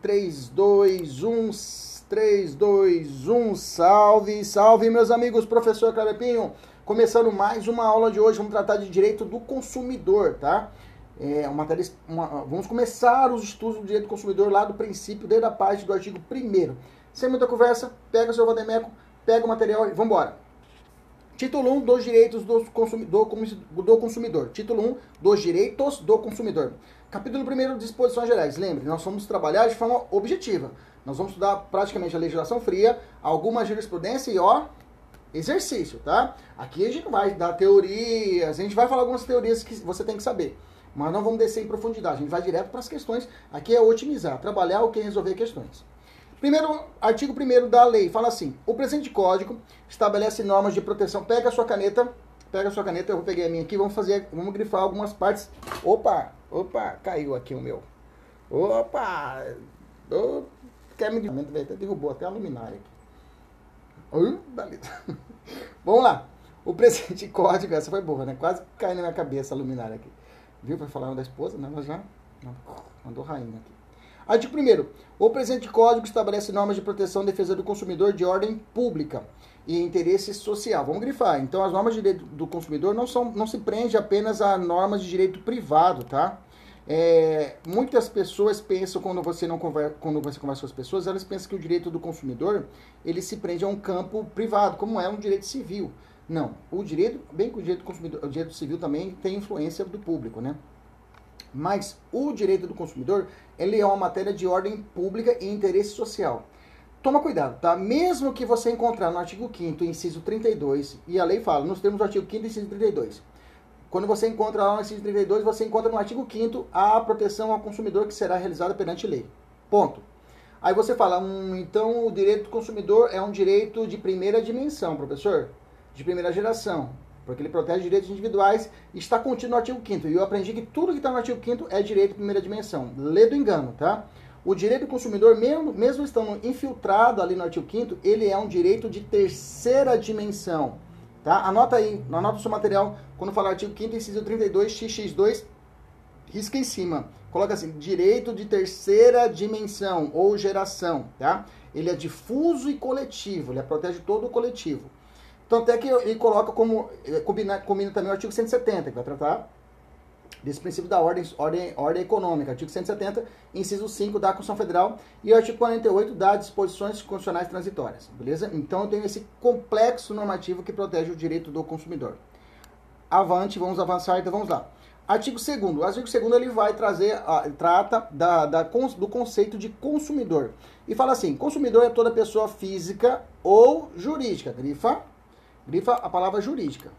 3, 2, 1, 3, 2, 1, salve, salve meus amigos, professor Cleber começando mais uma aula de hoje, vamos tratar de direito do consumidor, tá? É uma uma, vamos começar os estudos do direito do consumidor lá do princípio, desde a parte do artigo 1 Sem muita conversa, pega o seu Vademeco, pega o material e vamos embora. Título 1 dos direitos do consumidor, do consumidor. Título 1 dos direitos do consumidor. Capítulo 1 disposições gerais. Lembre, nós vamos trabalhar de forma objetiva. Nós vamos estudar praticamente a legislação fria, alguma jurisprudência e ó, exercício, tá? Aqui a gente vai dar teorias, a gente vai falar algumas teorias que você tem que saber. Mas não vamos descer em profundidade, a gente vai direto para as questões. Aqui é otimizar, trabalhar o que resolver questões. Primeiro, artigo 1 da lei fala assim: o presente código estabelece normas de proteção. Pega a sua caneta, pega a sua caneta, eu vou pegar a minha aqui, vamos fazer, vamos grifar algumas partes. Opa, opa, caiu aqui o meu. Opa! Oh, quer me até derrubou até a luminária aqui. Vamos lá. O presente código, essa foi boa, né? Quase caiu na minha cabeça a luminária aqui. Viu? Para falar da esposa, né? Mas já mandou rainha aqui. Artigo 1 O presente código estabelece normas de proteção e defesa do consumidor de ordem pública e interesse social. Vamos grifar. Então, as normas de direito do consumidor não, são, não se prende apenas a normas de direito privado, tá? É, muitas pessoas pensam, quando você, não conversa, quando você conversa com as pessoas, elas pensam que o direito do consumidor ele se prende a um campo privado, como é um direito civil. Não, o direito, bem que o direito do consumidor, o direito civil também tem influência do público, né? Mas o direito do consumidor, ele é uma matéria de ordem pública e interesse social. Toma cuidado, tá? Mesmo que você encontrar no artigo 5º, inciso 32, e a lei fala, nos termos do artigo 5º, inciso 32, quando você encontra lá no inciso 32, você encontra no artigo 5º a proteção ao consumidor que será realizada perante lei. Ponto. Aí você fala, hum, então o direito do consumidor é um direito de primeira dimensão, professor? De primeira geração porque ele protege direitos individuais e está contido no artigo 5 E eu aprendi que tudo que está no artigo 5 é direito de primeira dimensão. Lê do engano, tá? O direito do consumidor, mesmo, mesmo estando infiltrado ali no artigo 5 ele é um direito de terceira dimensão. Tá? Anota aí, anota o seu material, quando falar artigo 5 inciso 32, xx2, risca em cima. Coloca assim, direito de terceira dimensão ou geração, tá? Ele é difuso e coletivo, ele protege todo o coletivo. Tanto é que ele coloca como, eh, combina, combina também o artigo 170, que vai tratar desse princípio da ordem, ordem, ordem econômica, artigo 170, inciso 5 da Constituição Federal e o artigo 48 da disposições constitucionais transitórias, beleza? Então eu tenho esse complexo normativo que protege o direito do consumidor. Avante, vamos avançar, então vamos lá. Artigo 2 O artigo 2 ele vai trazer, trata da, da, do conceito de consumidor. E fala assim, consumidor é toda pessoa física ou jurídica, grifa grifa a palavra jurídica.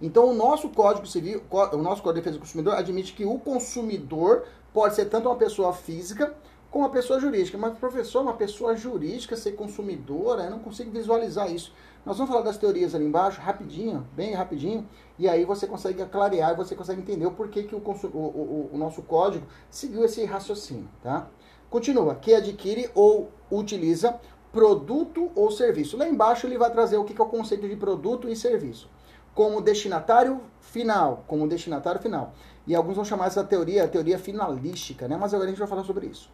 Então, o nosso Código Civil, o nosso Código de Defesa do Consumidor admite que o consumidor pode ser tanto uma pessoa física como uma pessoa jurídica. Mas, professor, uma pessoa jurídica ser consumidora, eu não consigo visualizar isso. Nós vamos falar das teorias ali embaixo, rapidinho, bem rapidinho, e aí você consegue clarear, você consegue entender o porquê que o, o, o, o nosso código seguiu esse raciocínio, tá? Continua, que adquire ou utiliza produto ou serviço. Lá embaixo ele vai trazer o que é o conceito de produto e serviço. Como destinatário final, como destinatário final. E alguns vão chamar essa teoria a teoria finalística, né? Mas agora a gente vai falar sobre isso.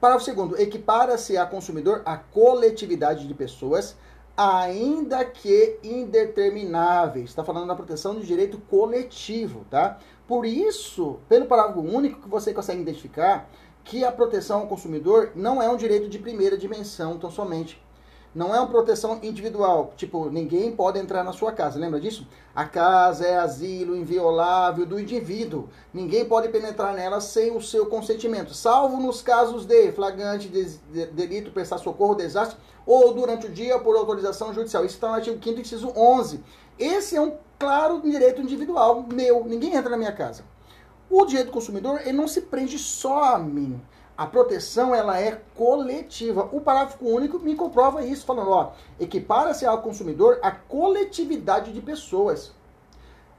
Parágrafo segundo, equipara-se a consumidor a coletividade de pessoas, ainda que indetermináveis. Está falando da proteção do direito coletivo, tá? Por isso, pelo parágrafo único que você consegue identificar que a proteção ao consumidor não é um direito de primeira dimensão, tão somente. Não é uma proteção individual, tipo, ninguém pode entrar na sua casa, lembra disso? A casa é asilo inviolável do indivíduo. Ninguém pode penetrar nela sem o seu consentimento, salvo nos casos de flagrante de, de, delito, prestar socorro, desastre, ou durante o dia por autorização judicial. Isso está no artigo 5 inciso 11. Esse é um claro direito individual meu, ninguém entra na minha casa. O direito do consumidor ele não se prende só a mim. A proteção ela é coletiva. O parágrafo único me comprova isso, falando, ó, equipara-se ao consumidor a coletividade de pessoas,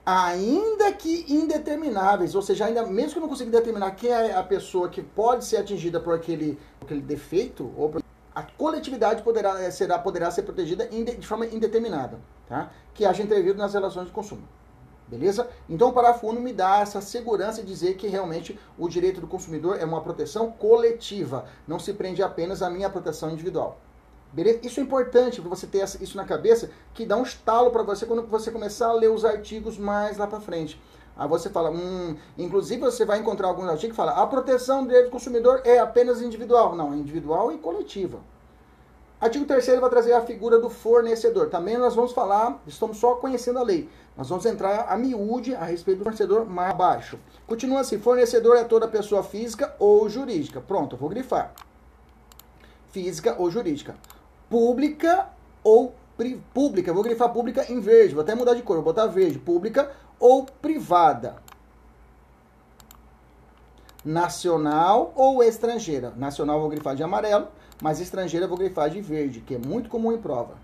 ainda que indetermináveis, ou seja, ainda mesmo que eu não consiga determinar quem é a pessoa que pode ser atingida por aquele, aquele defeito, ou a coletividade poderá, será, poderá ser protegida de forma indeterminada, tá? que haja entrevido nas relações de consumo. Beleza? Então o parágrafo 1 me dá essa segurança de dizer que realmente o direito do consumidor é uma proteção coletiva, não se prende apenas à minha proteção individual. Beleza? Isso é importante para você ter isso na cabeça, que dá um estalo para você quando você começar a ler os artigos mais lá para frente. Aí você fala, hum, inclusive você vai encontrar alguns artigos que fala, a proteção do direito do consumidor é apenas individual. Não, é individual e coletiva. Artigo 3 vai trazer a figura do fornecedor. Também nós vamos falar, estamos só conhecendo a lei. Nós vamos entrar a miúde a respeito do fornecedor mais abaixo. Continua assim: fornecedor é toda pessoa física ou jurídica. Pronto, eu vou grifar. Física ou jurídica. Pública ou pública. Vou grifar pública em verde. Vou até mudar de cor. Vou botar verde. Pública ou privada. Nacional ou estrangeira. Nacional vou grifar de amarelo mas estrangeira eu vou grifar de verde, que é muito comum em prova.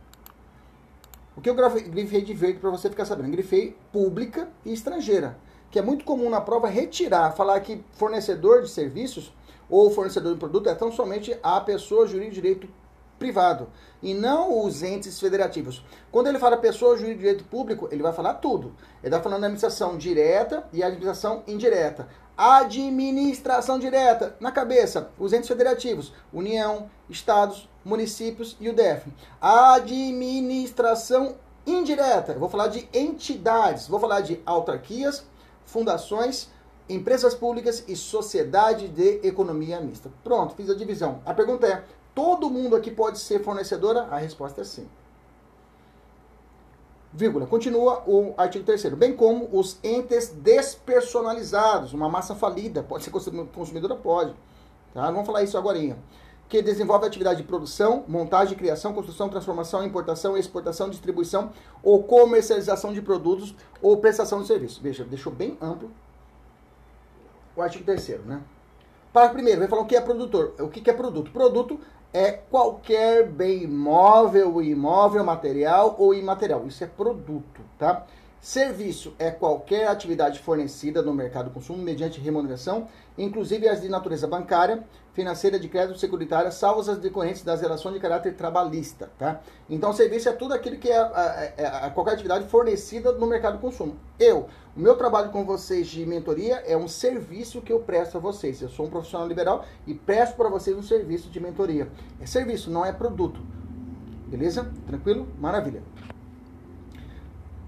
O que eu grifei de verde para você ficar sabendo? grifei pública e estrangeira, que é muito comum na prova retirar, falar que fornecedor de serviços ou fornecedor de produto é tão somente a pessoa jurídica de direito privado e não os entes federativos. Quando ele fala pessoa jurídica de direito público, ele vai falar tudo. Ele está falando da administração direta e administração indireta. Administração direta, na cabeça, os entes federativos, União, Estados, municípios e o DF. Administração indireta, vou falar de entidades, vou falar de autarquias, fundações, empresas públicas e sociedade de economia mista. Pronto, fiz a divisão. A pergunta é: todo mundo aqui pode ser fornecedora? A resposta é sim vírgula, continua o artigo 3 bem como os entes despersonalizados, uma massa falida, pode ser consumidora? Pode. Tá? Vamos falar isso agora. Que desenvolve atividade de produção, montagem, criação, construção, transformação, importação, exportação, distribuição ou comercialização de produtos ou prestação de serviços. Veja, deixou bem amplo o artigo 3 né? Para primeiro, vai falar o que é produtor. O que é produto? Produto é qualquer bem móvel, imóvel, material ou imaterial. Isso é produto, tá? Serviço é qualquer atividade fornecida no mercado de consumo mediante remuneração, inclusive as de natureza bancária, financeira, de crédito, securitária, salvo as decorrentes das relações de caráter trabalhista, tá? Então, serviço é tudo aquilo que é, é, é, é qualquer atividade fornecida no mercado de consumo. Eu, o meu trabalho com vocês de mentoria é um serviço que eu presto a vocês. Eu sou um profissional liberal e presto para vocês um serviço de mentoria. É serviço, não é produto. Beleza? Tranquilo? Maravilha.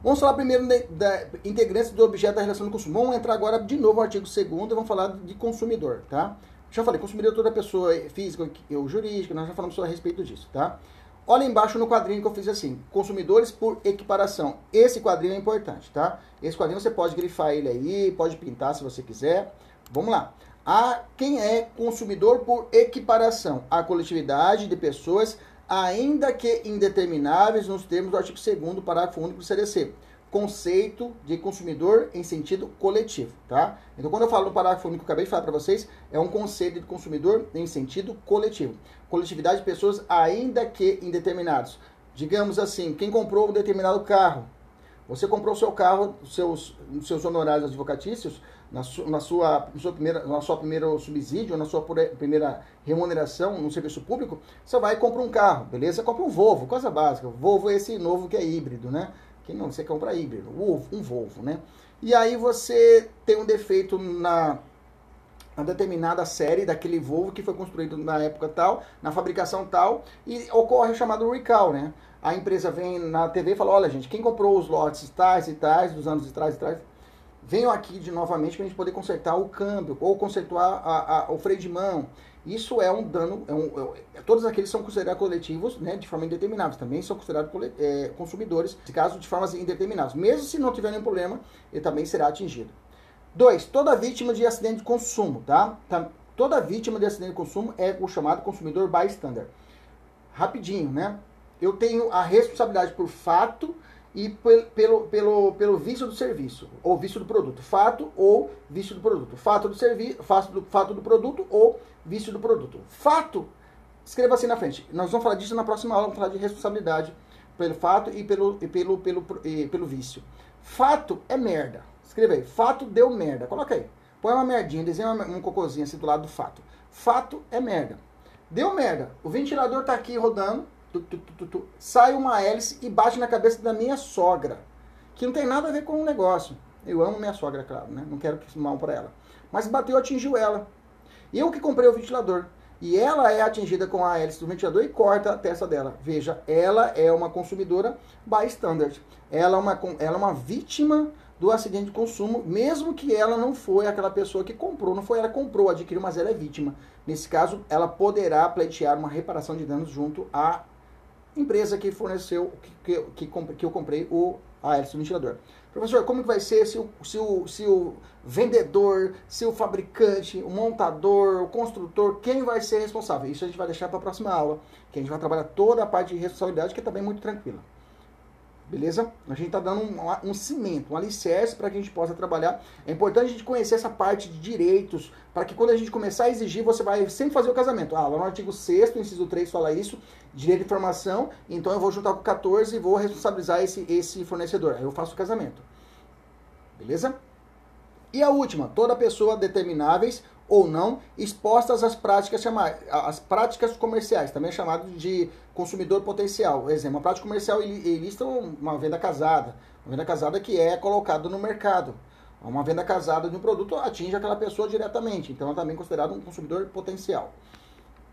Vamos falar primeiro da integrantes do objeto da relação do consumo. Vamos entrar agora de novo no artigo 2 e vamos falar de consumidor, tá? Já falei, consumidor toda pessoa física ou jurídica, nós já falamos a respeito disso, tá? Olha embaixo no quadrinho que eu fiz assim, consumidores por equiparação. Esse quadrinho é importante, tá? Esse quadrinho você pode grifar ele aí, pode pintar se você quiser. Vamos lá. A, quem é consumidor por equiparação? A coletividade de pessoas ainda que indetermináveis nos termos do artigo 2 parágrafo único do CDC. Conceito de consumidor em sentido coletivo, tá? Então, quando eu falo no parágrafo único que eu acabei de falar para vocês, é um conceito de consumidor em sentido coletivo. Coletividade de pessoas ainda que indeterminados. Digamos assim, quem comprou um determinado carro, você comprou o seu carro, seus, seus honorários advocatícios, na, su, na, sua, na, sua primeira, na sua primeiro subsídio, na sua primeira remuneração no serviço público, você vai e compra um carro, beleza? Compra um Volvo, coisa básica. Volvo é esse novo que é híbrido, né? Quem não, você compra híbrido, um Volvo, né? E aí você tem um defeito na, na determinada série daquele Volvo que foi construído na época tal, na fabricação tal, e ocorre o chamado recall, né? A empresa vem na TV e fala, olha gente, quem comprou os lotes tais e tais, dos anos de trás e trás, venho aqui de novamente para a gente poder consertar o câmbio ou consertar a, a, o freio de mão. Isso é um dano, é um, é, todos aqueles são considerados coletivos né, de forma indeterminável, também são considerados é, consumidores, nesse caso de formas indeterminadas. Mesmo se não tiver nenhum problema, ele também será atingido. 2. Toda vítima de acidente de consumo, tá? tá? Toda vítima de acidente de consumo é o chamado consumidor bystander. Rapidinho, né? Eu tenho a responsabilidade por fato e pelo, pelo, pelo vício do serviço, ou vício do produto. Fato ou vício do produto. Fato do serviço, fato do, fato do produto ou vício do produto. Fato, escreva assim na frente. Nós vamos falar disso na próxima aula, vamos falar de responsabilidade pelo fato e pelo, e pelo, pelo, e pelo vício. Fato é merda. Escreva aí. Fato deu merda. Coloca aí. Põe uma merdinha, desenha um cocôzinho assim do lado do fato. Fato é merda. Deu merda. O ventilador tá aqui rodando tu, tu, tu, sai uma hélice e bate na cabeça da minha sogra. Que não tem nada a ver com o negócio. Eu amo minha sogra, claro, né? Não quero que mal para ela. Mas bateu, atingiu ela. Eu que comprei o ventilador. E ela é atingida com a hélice do ventilador e corta a testa dela. Veja, ela é uma consumidora bystander. Ela é uma, ela é uma vítima do acidente de consumo, mesmo que ela não foi aquela pessoa que comprou, não foi ela que comprou, adquiriu, mas ela é vítima. Nesse caso, ela poderá pleitear uma reparação de danos junto à empresa que forneceu, que, que, que, que eu comprei o Aécio ventilador. Professor, como que vai ser se o, se, o, se o vendedor, se o fabricante, o montador, o construtor, quem vai ser responsável? Isso a gente vai deixar para a próxima aula, que a gente vai trabalhar toda a parte de responsabilidade, que é também muito tranquila. Beleza? A gente está dando um, um, cimento, um alicerce para que a gente possa trabalhar. É importante a gente conhecer essa parte de direitos, para que quando a gente começar a exigir, você vai sempre fazer o casamento. Ah, lá no artigo 6 inciso 3 fala isso, direito de informação, então eu vou juntar com o 14 e vou responsabilizar esse, esse fornecedor. Aí eu faço o casamento. Beleza? E a última, toda pessoa determináveis ou não expostas às práticas chamadas às práticas comerciais, também é chamado de consumidor potencial. Exemplo, uma prática comercial ilícita uma venda casada, uma venda casada que é colocada no mercado. Uma venda casada de um produto atinge aquela pessoa diretamente, então é também considerado um consumidor potencial.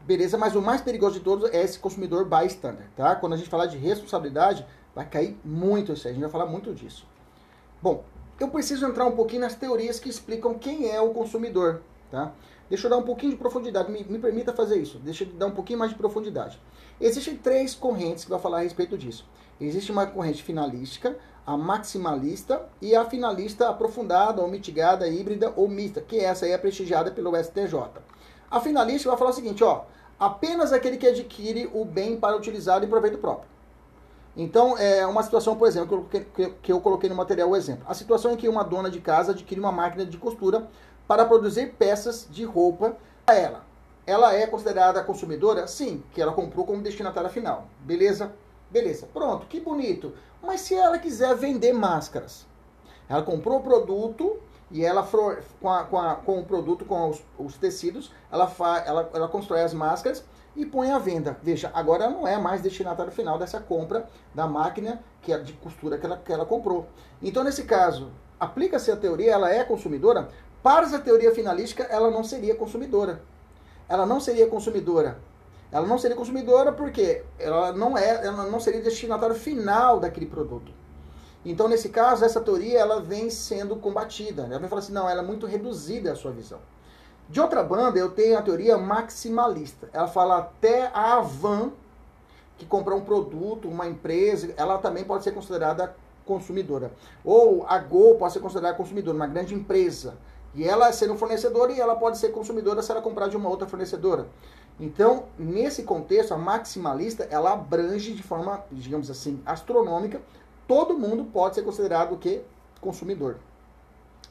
Beleza, mas o mais perigoso de todos é esse consumidor bystander, tá? Quando a gente falar de responsabilidade, vai cair muito isso aí, a gente vai falar muito disso. Bom, eu preciso entrar um pouquinho nas teorias que explicam quem é o consumidor, Tá? Deixa eu dar um pouquinho de profundidade, me, me permita fazer isso. Deixa eu dar um pouquinho mais de profundidade. Existem três correntes que vão falar a respeito disso. Existe uma corrente finalística, a maximalista e a finalista aprofundada ou mitigada, híbrida ou mista, que essa aí é prestigiada pelo STJ. A finalista vai falar o seguinte, ó, apenas aquele que adquire o bem para utilizar em proveito próprio. Então, é uma situação, por exemplo, que eu, que eu coloquei no material o exemplo. A situação em que uma dona de casa adquire uma máquina de costura para produzir peças de roupa a ela. Ela é considerada consumidora? Sim, que ela comprou como destinatária final. Beleza? Beleza. Pronto, que bonito. Mas se ela quiser vender máscaras, ela comprou o produto e ela com, a, com, a, com o produto, com os, os tecidos, ela, fa, ela, ela constrói as máscaras e põe à venda. Veja, agora não é mais destinatário final dessa compra da máquina que é de costura que ela, que ela comprou. Então, nesse caso, aplica-se a teoria, ela é consumidora, para essa teoria finalística, ela não seria consumidora. Ela não seria consumidora. Ela não seria consumidora porque ela não é, ela não seria destinatário final daquele produto. Então, nesse caso, essa teoria ela vem sendo combatida. Ela vem falar assim, não, ela é muito reduzida a sua visão. De outra banda, eu tenho a teoria maximalista. Ela fala até a Avan, que comprou um produto, uma empresa, ela também pode ser considerada consumidora. Ou a Gol pode ser considerada consumidora, uma grande empresa. E ela sendo fornecedora e ela pode ser consumidora se ela comprar de uma outra fornecedora. Então, nesse contexto, a maximalista, ela abrange de forma, digamos assim, astronômica, todo mundo pode ser considerado que? Consumidor.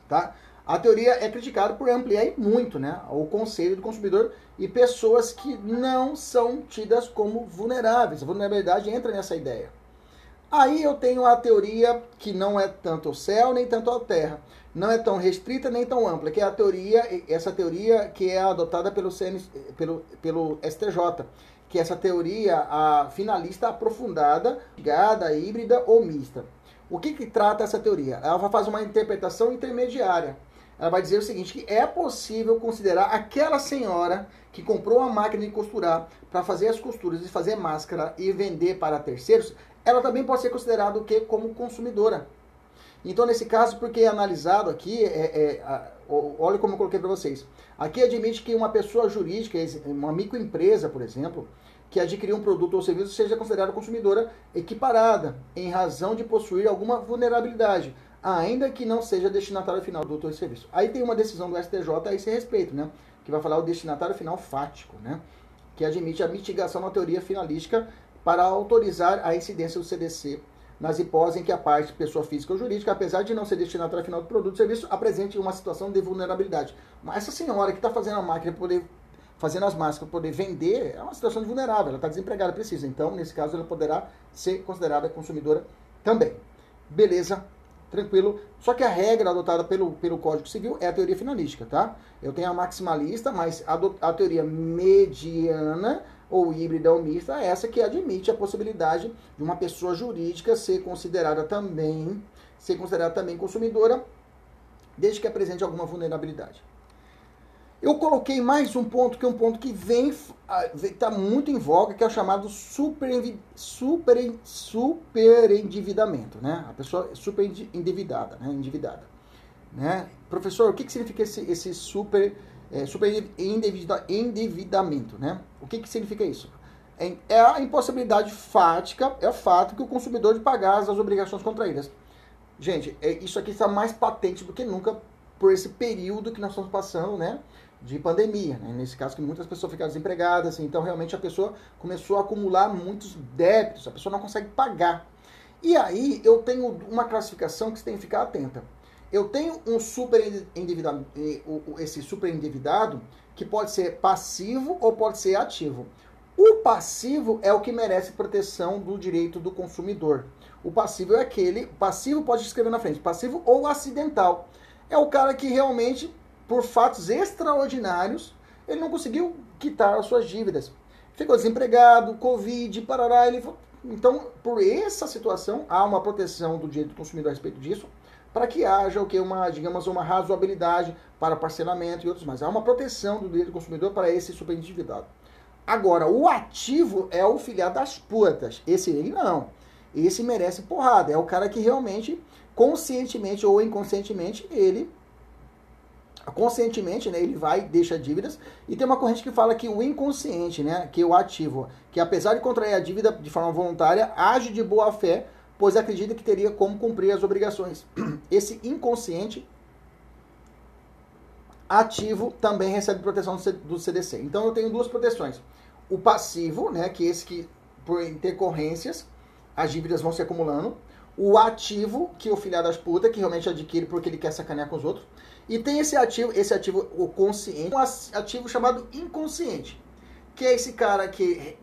Tá? A teoria é criticada por ampliar muito né, o conselho do consumidor e pessoas que não são tidas como vulneráveis. A vulnerabilidade entra nessa ideia. Aí eu tenho a teoria que não é tanto o céu nem tanto a terra não é tão restrita nem tão ampla, que é a teoria, essa teoria que é adotada pelo, CN, pelo, pelo STJ, que é essa teoria a finalista aprofundada, ligada, híbrida ou mista. O que, que trata essa teoria? Ela fazer uma interpretação intermediária. Ela vai dizer o seguinte, que é possível considerar aquela senhora que comprou uma máquina de costurar para fazer as costuras e fazer máscara e vender para terceiros, ela também pode ser considerada o que como consumidora. Então, nesse caso, porque é analisado aqui, é, é, olha como eu coloquei para vocês. Aqui admite que uma pessoa jurídica, uma microempresa, por exemplo, que adquiriu um produto ou serviço seja considerada consumidora equiparada, em razão de possuir alguma vulnerabilidade, ainda que não seja destinatário final do produto ou serviço. Aí tem uma decisão do STJ a esse respeito, né? Que vai falar o destinatário final fático, né? Que admite a mitigação na teoria finalística para autorizar a incidência do CDC nas hipóteses em que a parte, pessoa física ou jurídica, apesar de não ser destinatária final do produto ou serviço, apresente uma situação de vulnerabilidade. Mas essa senhora que está fazendo a máquina poder fazendo as máscaras poder vender, é uma situação de vulnerável, ela está desempregada, precisa. Então, nesse caso, ela poderá ser considerada consumidora também. Beleza? Tranquilo. Só que a regra adotada pelo, pelo Código Civil é a teoria finalística, tá? Eu tenho a maximalista, mas a, do, a teoria mediana ou híbrida ou mista essa que admite a possibilidade de uma pessoa jurídica ser considerada também, ser considerada também consumidora, desde que apresente alguma vulnerabilidade. Eu coloquei mais um ponto, que é um ponto que vem está muito em voga, que é o chamado super, super, super endividamento, né? A pessoa é super endividada, né? Endividada. Né? Professor, o que, que significa esse, esse super, é, super endividamento, né? O que, que significa isso? É, é a impossibilidade fática, é o fato que o consumidor de pagar as obrigações contraídas. Gente, é, isso aqui está mais patente do que nunca por esse período que nós estamos passando, né? de pandemia, né? nesse caso que muitas pessoas ficaram desempregadas, então realmente a pessoa começou a acumular muitos débitos, a pessoa não consegue pagar. E aí eu tenho uma classificação que você tem que ficar atenta. Eu tenho um super endividado, esse super endividado que pode ser passivo ou pode ser ativo. O passivo é o que merece proteção do direito do consumidor. O passivo é aquele, passivo pode escrever na frente, passivo ou acidental. É o cara que realmente por fatos extraordinários, ele não conseguiu quitar as suas dívidas. Ficou desempregado, Covid, parará, ele então, por essa situação, há uma proteção do direito do consumidor a respeito disso, para que haja o que uma, digamos, uma razoabilidade para parcelamento e outros mais. Há uma proteção do direito do consumidor para esse superendividado. Agora, o ativo é o filiado das putas. Esse aí não. Esse merece porrada. É o cara que realmente, conscientemente ou inconscientemente, ele conscientemente, né, ele vai deixa dívidas e tem uma corrente que fala que o inconsciente, né, que o ativo, que apesar de contrair a dívida de forma voluntária, age de boa fé, pois acredita que teria como cumprir as obrigações. Esse inconsciente ativo também recebe proteção do CDC. Então eu tenho duas proteções. O passivo, né, que é esse que por intercorrências as dívidas vão se acumulando. O ativo, que é o filhado das putas, que realmente adquire porque ele quer sacanear com os outros. E tem esse ativo, esse ativo o consciente, um ativo chamado inconsciente, que é esse cara que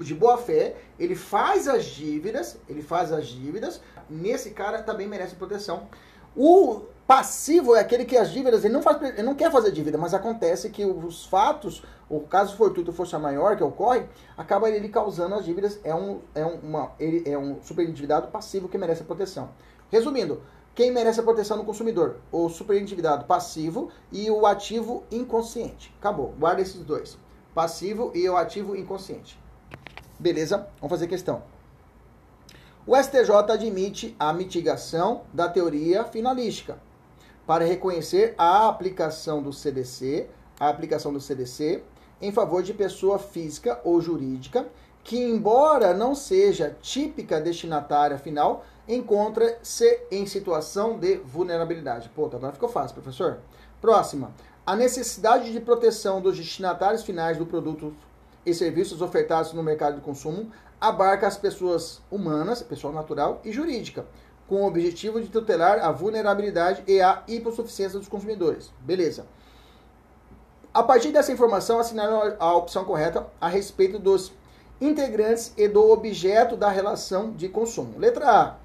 de boa fé, ele faz as dívidas, ele faz as dívidas, nesse cara também merece proteção. O passivo é aquele que as dívidas, ele não, faz, ele não quer fazer dívida, mas acontece que os fatos, o caso fortuito força maior que ocorre, acaba ele causando as dívidas, é um, é uma, ele é um superendividado passivo que merece proteção. Resumindo, quem merece a proteção do consumidor? O superendividado passivo e o ativo inconsciente. Acabou. Guarda esses dois. Passivo e o ativo inconsciente. Beleza? Vamos fazer questão. O STJ admite a mitigação da teoria finalística para reconhecer a aplicação do CDC, a aplicação do CDC em favor de pessoa física ou jurídica que, embora não seja típica destinatária final, encontra-se em situação de vulnerabilidade. Pô, agora ficou fácil, professor. Próxima. A necessidade de proteção dos destinatários finais do produto e serviços ofertados no mercado de consumo abarca as pessoas humanas, pessoa natural e jurídica, com o objetivo de tutelar a vulnerabilidade e a hipossuficiência dos consumidores. Beleza. A partir dessa informação, assinaram a opção correta a respeito dos integrantes e do objeto da relação de consumo. Letra A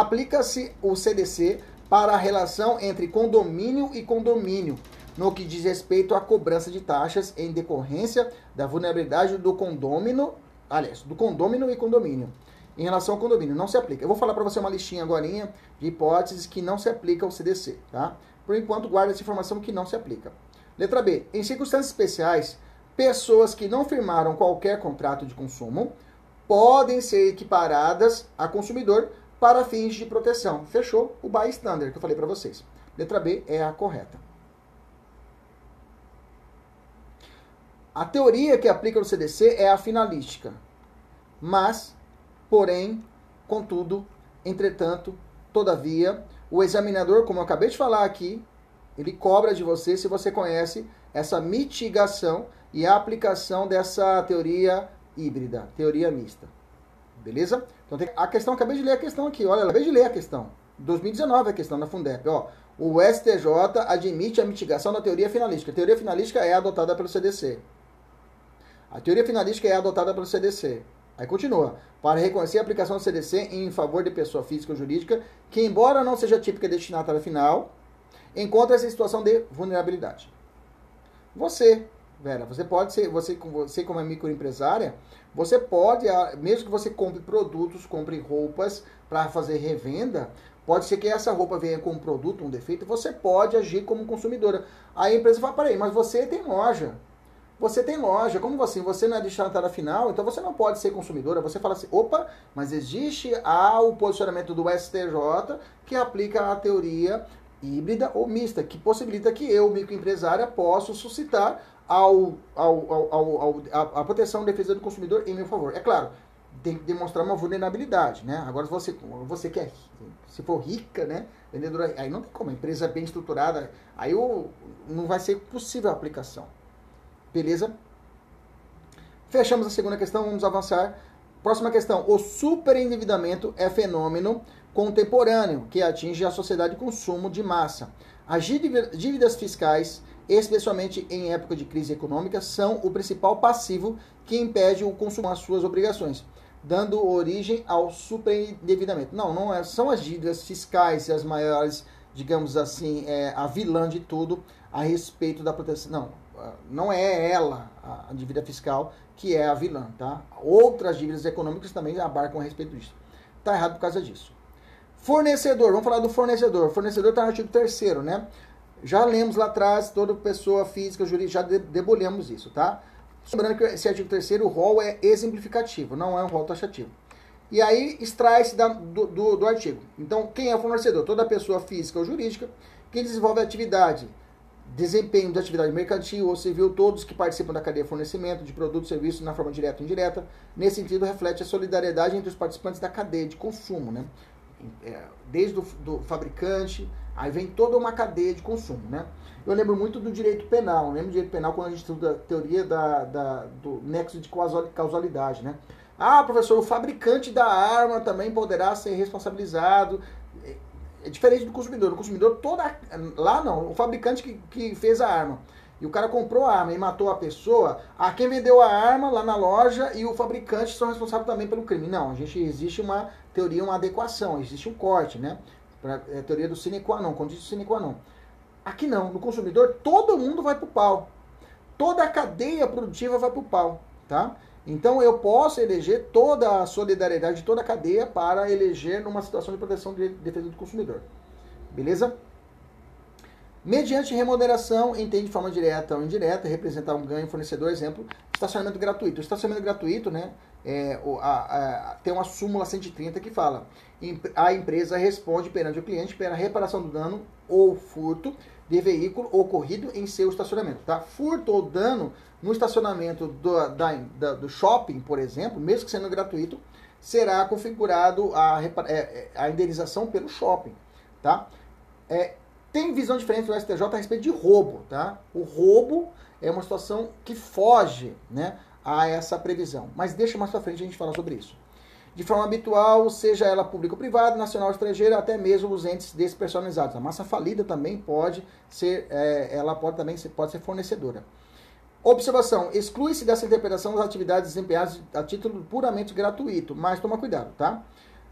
aplica-se o CDC para a relação entre condomínio e condomínio, no que diz respeito à cobrança de taxas em decorrência da vulnerabilidade do condômino, aliás, do condômino e condomínio. Em relação ao condomínio, não se aplica. Eu vou falar para você uma listinha agora de hipóteses que não se aplica ao CDC, tá? Por enquanto, guarda essa informação que não se aplica. Letra B. Em circunstâncias especiais, pessoas que não firmaram qualquer contrato de consumo podem ser equiparadas a consumidor para fins de proteção. Fechou o bystander que eu falei para vocês. Letra B é a correta. A teoria que aplica no CDC é a finalística. Mas, porém, contudo, entretanto, todavia, o examinador, como eu acabei de falar aqui, ele cobra de você se você conhece essa mitigação e a aplicação dessa teoria híbrida, teoria mista. Beleza? Então tem, a questão, acabei de ler a questão aqui, olha, acabei de ler a questão. 2019 a questão da Fundep, ó. O STJ admite a mitigação da teoria finalística. A teoria finalística é adotada pelo CDC. A teoria finalística é adotada pelo CDC. Aí continua. Para reconhecer a aplicação do CDC em favor de pessoa física ou jurídica que, embora não seja típica destinatária final, encontra-se em situação de vulnerabilidade. Você, Vera, você pode ser, você, você como é microempresária, você pode, mesmo que você compre produtos, compre roupas para fazer revenda, pode ser que essa roupa venha com um produto, um defeito, você pode agir como consumidora. Aí a empresa fala, peraí, mas você tem loja. Você tem loja, como assim? Você não é destinatária final, então você não pode ser consumidora. Você fala assim, opa, mas existe ah, o posicionamento do STJ que aplica a teoria híbrida ou mista, que possibilita que eu, microempresária, possa suscitar ao, ao, ao, ao, a, a proteção e defesa do consumidor em meu favor. É claro, tem que demonstrar uma vulnerabilidade, né? Agora, você, você quer, se for rica, né? Vendedora, aí não tem como, empresa é bem estruturada, aí o, não vai ser possível a aplicação. Beleza? Fechamos a segunda questão, vamos avançar. Próxima questão. O superendividamento é fenômeno contemporâneo que atinge a sociedade de consumo de massa. As dívidas fiscais, especialmente em época de crise econômica, são o principal passivo que impede o consumo das suas obrigações, dando origem ao superendividamento. Não, não é, são as dívidas fiscais as maiores, digamos assim, é, a vilã de tudo a respeito da proteção. Não, não é ela, a dívida fiscal, que é a vilã, tá? Outras dívidas econômicas também abarcam a respeito disso. Tá errado por causa disso. Fornecedor, vamos falar do fornecedor. Fornecedor está no artigo 3 né? Já lemos lá atrás, toda pessoa física, jurídica, já debolhemos isso, tá? Lembrando que esse artigo 3 o rol é exemplificativo, não é um rol taxativo. E aí extrai-se do, do, do artigo. Então, quem é o fornecedor? Toda pessoa física ou jurídica que desenvolve atividade desempenho da atividade mercantil ou civil, todos que participam da cadeia de fornecimento de produtos e serviços na forma direta ou indireta. Nesse sentido, reflete a solidariedade entre os participantes da cadeia de consumo, né? É, desde o do fabricante, aí vem toda uma cadeia de consumo, né? Eu lembro muito do direito penal, lembro do direito penal quando a gente estuda a teoria da, da, do nexo de causalidade, né? Ah, professor, o fabricante da arma também poderá ser responsabilizado é diferente do consumidor. O consumidor, toda. Lá não, o fabricante que, que fez a arma. E o cara comprou a arma e matou a pessoa, a quem vendeu a arma lá na loja e o fabricante são responsáveis também pelo crime. Não, a gente existe uma teoria, uma adequação, existe um corte, né? Pra, é a teoria do sine qua non, condiz do sine qua non. Aqui não, no consumidor todo mundo vai pro pau. Toda a cadeia produtiva vai pro pau, tá? Então eu posso eleger toda a solidariedade de toda a cadeia para eleger numa situação de proteção de defesa do consumidor. Beleza? Mediante remuneração, entende de forma direta ou indireta, representar um ganho fornecedor, exemplo, estacionamento gratuito. O estacionamento gratuito, né, é, a, a, tem uma súmula 130 que fala a empresa responde perante o cliente pela reparação do dano ou furto de veículo ocorrido em seu estacionamento. Tá? Furto ou dano no estacionamento do, da, da, do shopping, por exemplo, mesmo que sendo gratuito, será configurado a, é, é, a indenização pelo shopping. Tá? É, tem visão diferente do STJ a respeito de roubo. Tá? O roubo é uma situação que foge né, a essa previsão. Mas deixa mais para frente a gente falar sobre isso de forma habitual, seja ela pública ou privada, nacional ou estrangeira, até mesmo os entes despersonalizados. A massa falida também pode ser, é, ela pode também ser, pode ser fornecedora. Observação: exclui-se dessa interpretação as atividades desempenhadas a título puramente gratuito, mas toma cuidado, tá?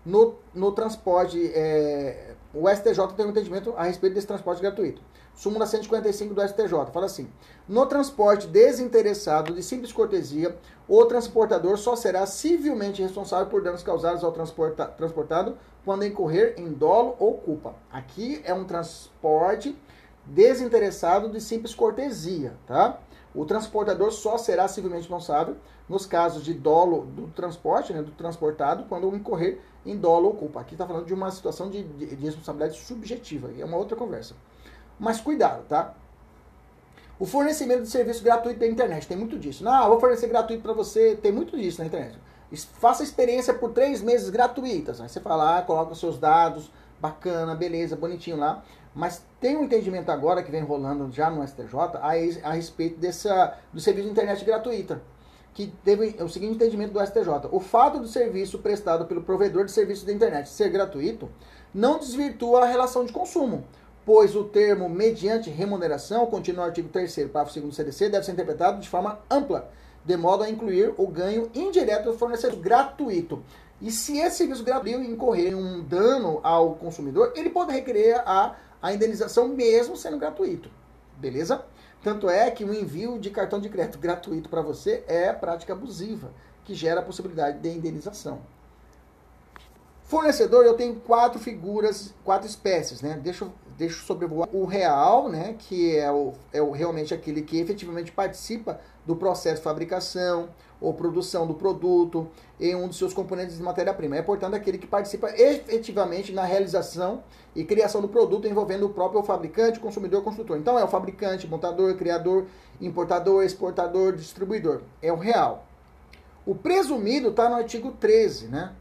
No, no transporte, é, o STJ tem um entendimento a respeito desse transporte gratuito. Súmula 155 do STJ fala assim: no transporte desinteressado de simples cortesia, o transportador só será civilmente responsável por danos causados ao transporta, transportado quando incorrer em dolo ou culpa. Aqui é um transporte desinteressado de simples cortesia, tá? O transportador só será civilmente responsável nos casos de dolo do transporte, né, do transportado, quando incorrer em dolo ou culpa. Aqui está falando de uma situação de, de, de responsabilidade subjetiva, é uma outra conversa. Mas cuidado, tá? O fornecimento de serviço gratuito da internet, tem muito disso. Não, vou fornecer gratuito para você, tem muito disso na internet. Faça experiência por três meses gratuitas. Aí você fala, ah, coloca seus dados, bacana, beleza, bonitinho lá. Mas tem um entendimento agora que vem rolando já no STJ a, a respeito dessa, do serviço de internet gratuita. Que teve o seguinte entendimento do STJ: o fato do serviço prestado pelo provedor de serviço de internet ser gratuito não desvirtua a relação de consumo, pois o termo mediante remuneração, continua no artigo 3, parágrafo 2 do CDC, deve ser interpretado de forma ampla, de modo a incluir o ganho indireto do fornecedor gratuito. E se esse serviço gratuito incorrer em um dano ao consumidor, ele pode requerer a a indenização mesmo sendo gratuito. Beleza? Tanto é que o envio de cartão de crédito gratuito para você é prática abusiva, que gera a possibilidade de indenização. Fornecedor, eu tenho quatro figuras, quatro espécies, né? Deixa, deixa sobrevoar o real, né? Que é, o, é o, realmente aquele que efetivamente participa do processo de fabricação ou produção do produto em um dos seus componentes de matéria-prima. É, portanto, aquele que participa efetivamente na realização e criação do produto envolvendo o próprio fabricante, consumidor, construtor. Então, é o fabricante, montador, criador, importador, exportador, distribuidor. É o real. O presumido está no artigo 13, né?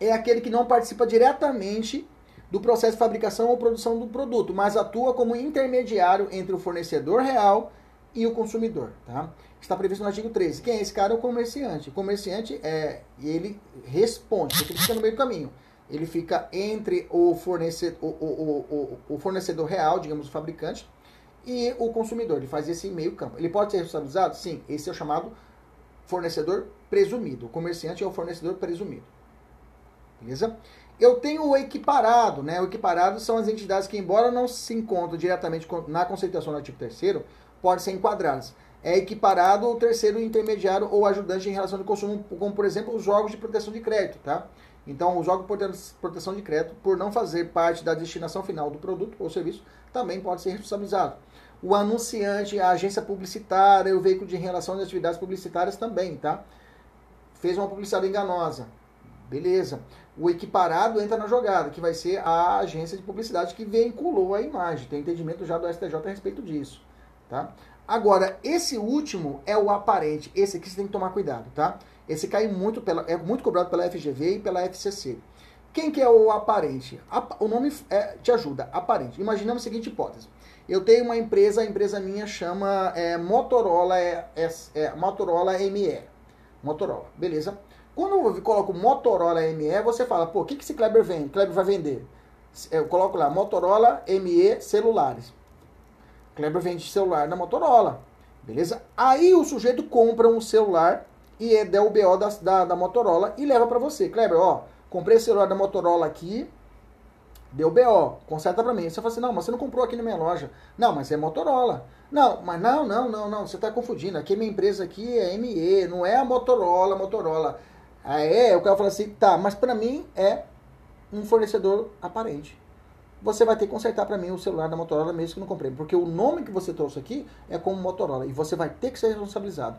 É aquele que não participa diretamente do processo de fabricação ou produção do produto, mas atua como intermediário entre o fornecedor real e o consumidor, tá? Está previsto no artigo 13. Quem é esse cara? O comerciante. O comerciante é, ele responde, ele fica no meio do caminho. Ele fica entre o fornecedor, o, o, o, o fornecedor real, digamos, o fabricante, e o consumidor. Ele faz esse meio campo. Ele pode ser responsabilizado? Sim. Esse é o chamado fornecedor presumido. O comerciante é o fornecedor presumido. Beleza? Eu tenho o equiparado, né? O equiparado são as entidades que, embora não se encontrem diretamente na conceituação do artigo 3 podem ser enquadradas. É equiparado ao terceiro intermediário ou ajudante em relação de consumo, como por exemplo os órgãos de proteção de crédito, tá? Então, os órgãos de proteção de crédito, por não fazer parte da destinação final do produto ou serviço, também pode ser responsabilizado. O anunciante, a agência publicitária, o veículo de relação de atividades publicitárias também, tá? Fez uma publicidade enganosa. Beleza. O equiparado entra na jogada, que vai ser a agência de publicidade que vinculou a imagem. Tem entendimento já do STJ a respeito disso. Tá? Agora, esse último é o aparente. Esse aqui você tem que tomar cuidado, tá? Esse cai muito pela, é muito cobrado pela FGV e pela FCC. Quem que é o aparente? O nome é, te ajuda, aparente. Imaginamos a seguinte hipótese. Eu tenho uma empresa, a empresa minha chama é, Motorola, é, é, é, Motorola ME. Motorola, beleza? Quando eu coloco Motorola ME, você fala, pô, o que, que esse Kleber vende? Kleber vai vender? Eu coloco lá, Motorola ME celulares. Kleber vende celular na Motorola. Beleza? Aí o sujeito compra um celular e é o BO da, da, da Motorola e leva para você. Kleber, ó, comprei esse celular da Motorola aqui, deu BO, conserta para mim. Você fala assim, não, mas você não comprou aqui na minha loja. Não, mas é Motorola. Não, mas não, não, não, não, você está confundindo. Aqui minha empresa aqui é ME, não é a Motorola, Motorola. Aí é, o cara fala assim, tá, mas para mim é um fornecedor aparente você vai ter que consertar para mim o celular da Motorola mesmo que não comprei. Porque o nome que você trouxe aqui é como Motorola. E você vai ter que ser responsabilizado.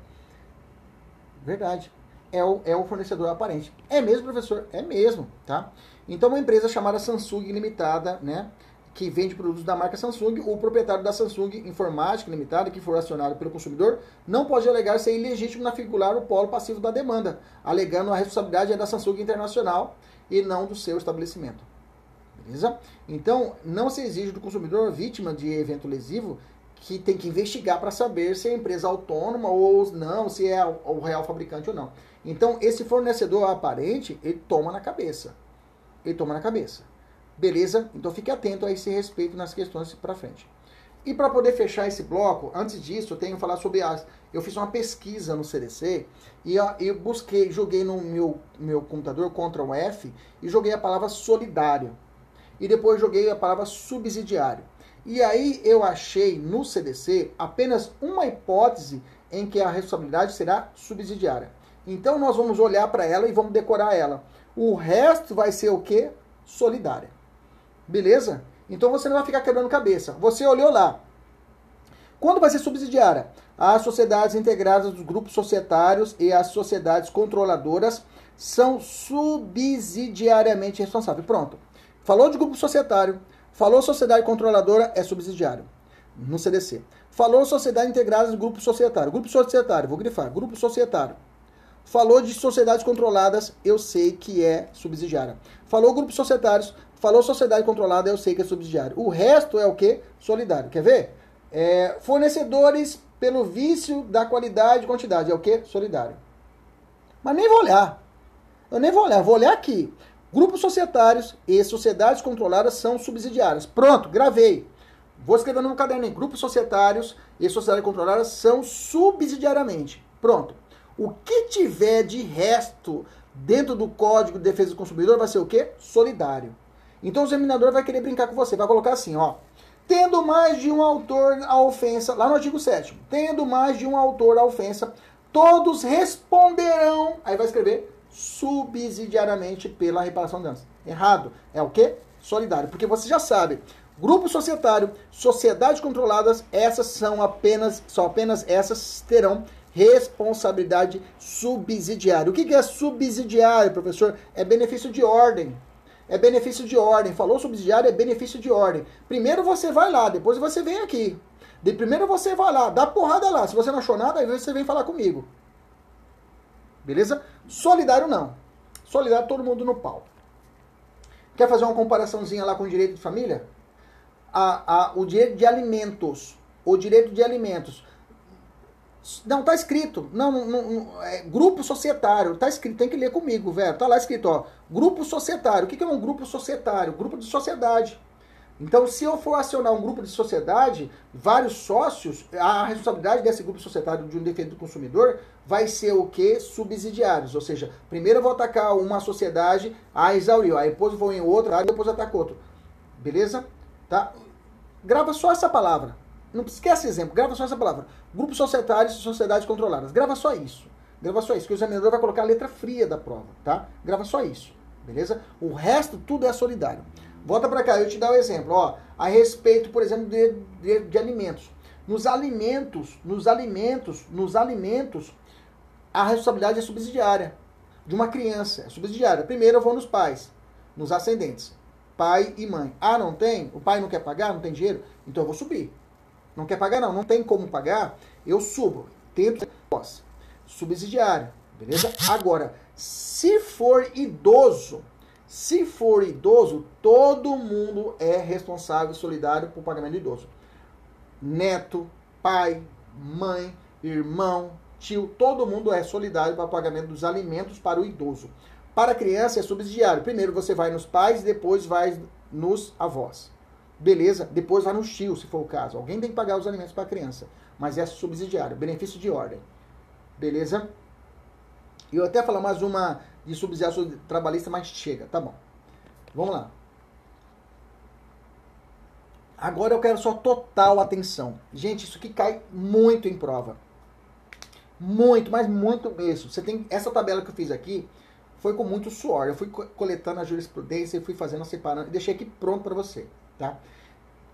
Verdade. É o, é o fornecedor aparente. É mesmo, professor? É mesmo, tá? Então, uma empresa chamada Samsung Limitada, né? Que vende produtos da marca Samsung, o proprietário da Samsung Informática Limitada, que for acionado pelo consumidor, não pode alegar ser ilegítimo na figurar o polo passivo da demanda, alegando a responsabilidade é da Samsung Internacional e não do seu estabelecimento. Beleza? Então, não se exige do consumidor vítima de evento lesivo que tem que investigar para saber se é empresa autônoma ou não, se é o real fabricante ou não. Então, esse fornecedor aparente, ele toma na cabeça. Ele toma na cabeça. Beleza? Então, fique atento a esse respeito nas questões para frente. E para poder fechar esse bloco, antes disso, eu tenho que falar sobre as. Eu fiz uma pesquisa no CDC e eu busquei, joguei no meu, meu computador Ctrl F e joguei a palavra solidário e depois joguei a palavra subsidiário. E aí eu achei no CDC apenas uma hipótese em que a responsabilidade será subsidiária. Então nós vamos olhar para ela e vamos decorar ela. O resto vai ser o que? Solidária. Beleza? Então você não vai ficar quebrando cabeça. Você olhou lá. Quando vai ser subsidiária? As sociedades integradas dos grupos societários e as sociedades controladoras são subsidiariamente responsáveis. Pronto. Falou de grupo societário, falou sociedade controladora, é subsidiário no CDC. Falou sociedade integrada dos grupos societário. Grupo societário, vou grifar, grupo societário. Falou de sociedades controladas, eu sei que é subsidiária. Falou grupos societários, falou sociedade controlada, eu sei que é subsidiário. O resto é o que? Solidário. Quer ver? É, fornecedores pelo vício da qualidade e quantidade, é o que? Solidário. Mas nem vou olhar. Eu nem vou olhar, vou olhar aqui. Grupos societários e sociedades controladas são subsidiárias. Pronto, gravei. Vou escrever no caderno. Grupos societários e sociedades controladas são subsidiariamente. Pronto. O que tiver de resto dentro do Código de Defesa do Consumidor vai ser o quê? Solidário. Então o examinador vai querer brincar com você, vai colocar assim, ó. Tendo mais de um autor a ofensa, lá no artigo 7 tendo mais de um autor a ofensa, todos responderão, aí vai escrever, subsidiariamente pela reparação de danos. Errado. É o quê? Solidário. Porque você já sabe, grupo societário, sociedades controladas, essas são apenas, só apenas essas terão responsabilidade subsidiária. O que é subsidiário, professor? É benefício de ordem. É benefício de ordem. Falou subsidiário, é benefício de ordem. Primeiro você vai lá, depois você vem aqui. De primeiro você vai lá, dá porrada lá. Se você não achou nada, aí você vem falar comigo. Beleza? Solidário não. Solidário todo mundo no pau. Quer fazer uma comparaçãozinha lá com o direito de família? A, a, o direito de alimentos. O direito de alimentos. Não, tá escrito. Não, não, não é, grupo societário. Tá escrito, tem que ler comigo, velho. Tá lá escrito, ó. Grupo societário. O que, que é um grupo societário? Grupo de sociedade. Então, se eu for acionar um grupo de sociedade, vários sócios, a responsabilidade desse grupo societário de um defeito do consumidor vai ser o que? Subsidiários. Ou seja, primeiro eu vou atacar uma sociedade, a exauriu. Aí depois vou em outra, aí depois ataco outro. Beleza? Tá? Grava só essa palavra. Não esquece exemplo, grava só essa palavra. Grupos societários e sociedades controladas. Grava só isso. Grava só isso, que o examinador vai colocar a letra fria da prova, tá? Grava só isso, beleza? O resto tudo é solidário. Volta para cá, eu te dar um exemplo, ó, a respeito, por exemplo, de, de, de alimentos. Nos alimentos, nos alimentos, nos alimentos, a responsabilidade é subsidiária de uma criança, é subsidiária. Primeiro eu vou nos pais, nos ascendentes, pai e mãe. Ah, não tem? O pai não quer pagar, não tem dinheiro? Então eu vou subir. Não quer pagar, não. Não tem como pagar, eu subo. Tento posse. Subsidiário. Beleza? Agora, se for idoso, se for idoso, todo mundo é responsável solidário por pagamento do idoso. Neto, pai, mãe, irmão, tio, todo mundo é solidário para pagamento dos alimentos para o idoso. Para a criança é subsidiário. Primeiro você vai nos pais, depois vai nos avós. Beleza, depois vai no tio, se for o caso. Alguém tem que pagar os alimentos para a criança. Mas é subsidiário, benefício de ordem. Beleza? Eu até falar mais uma de subsidiário trabalhista, mas chega, tá bom. Vamos lá. Agora eu quero só total atenção. Gente, isso aqui cai muito em prova. Muito, mas muito mesmo. Você tem essa tabela que eu fiz aqui foi com muito suor. Eu fui coletando a jurisprudência e fui fazendo, separando e deixei aqui pronto para você. Tá?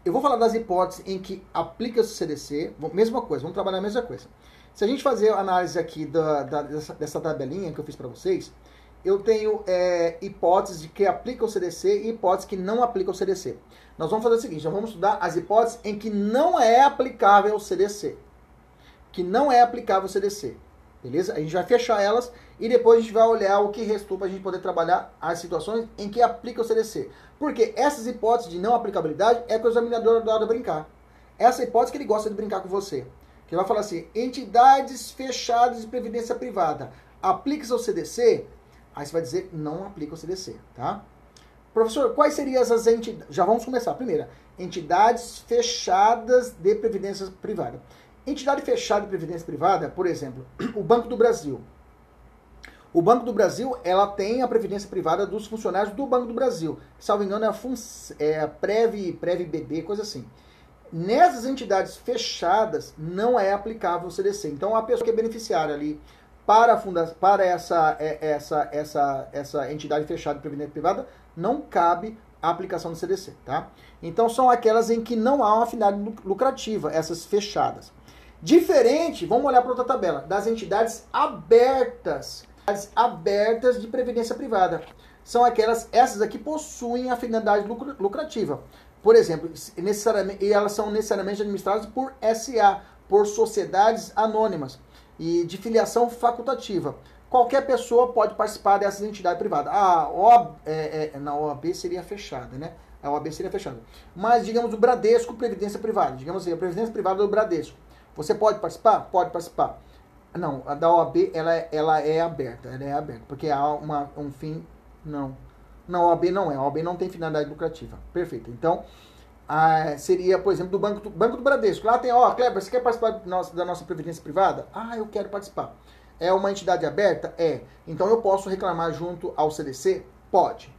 Eu vou falar das hipóteses em que aplica o CDC, mesma coisa, vamos trabalhar a mesma coisa. Se a gente fazer a análise aqui da, da dessa, dessa, tabelinha que eu fiz para vocês, eu tenho é, hipóteses de que aplica o CDC e hipóteses que não aplicam o CDC. Nós vamos fazer o seguinte, nós vamos estudar as hipóteses em que não é aplicável o CDC. Que não é aplicável o CDC. Beleza? A gente vai fechar elas e depois a gente vai olhar o que restou para a gente poder trabalhar as situações em que aplica o CDC. Porque essas hipóteses de não aplicabilidade é que o examinador adora brincar. Essa hipótese que ele gosta de brincar com você. Que vai falar assim, entidades fechadas de previdência privada, aplica-se ao CDC? Aí você vai dizer, não aplica o CDC, tá? Professor, quais seriam essas entidades? Já vamos começar. Primeira, entidades fechadas de previdência privada. Entidade fechada de previdência privada, por exemplo, o Banco do Brasil. O Banco do Brasil, ela tem a previdência privada dos funcionários do Banco do Brasil. Salvo engano, é a, é a Prev BB, coisa assim. Nessas entidades fechadas, não é aplicável o CDC. Então, a pessoa que é beneficiária ali para, funda para essa, é, essa, essa, essa entidade fechada de previdência privada, não cabe a aplicação do CDC, tá? Então são aquelas em que não há uma finalidade lucrativa, essas fechadas. Diferente, vamos olhar para outra tabela, das entidades abertas, as abertas de previdência privada. São aquelas, essas aqui possuem a finalidade lucrativa. Por exemplo, necessariamente, e elas são necessariamente administradas por SA, por sociedades anônimas e de filiação facultativa. Qualquer pessoa pode participar dessas entidades privadas. A OAB, é, é, na OAB seria fechada, né? A OAB seria fechada. Mas, digamos, o Bradesco, Previdência Privada. Digamos assim, a Previdência Privada do Bradesco. Você pode participar? Pode participar. Não, a da OAB, ela, ela é aberta. Ela é aberta. Porque há uma, um fim... Não. Na OAB não é. A OAB não tem finalidade lucrativa. Perfeito. Então, ah, seria, por exemplo, do Banco do, Banco do Bradesco. Lá tem, ó, Kleber, você quer participar da nossa previdência privada? Ah, eu quero participar. É uma entidade aberta? É. Então eu posso reclamar junto ao CDC? Pode.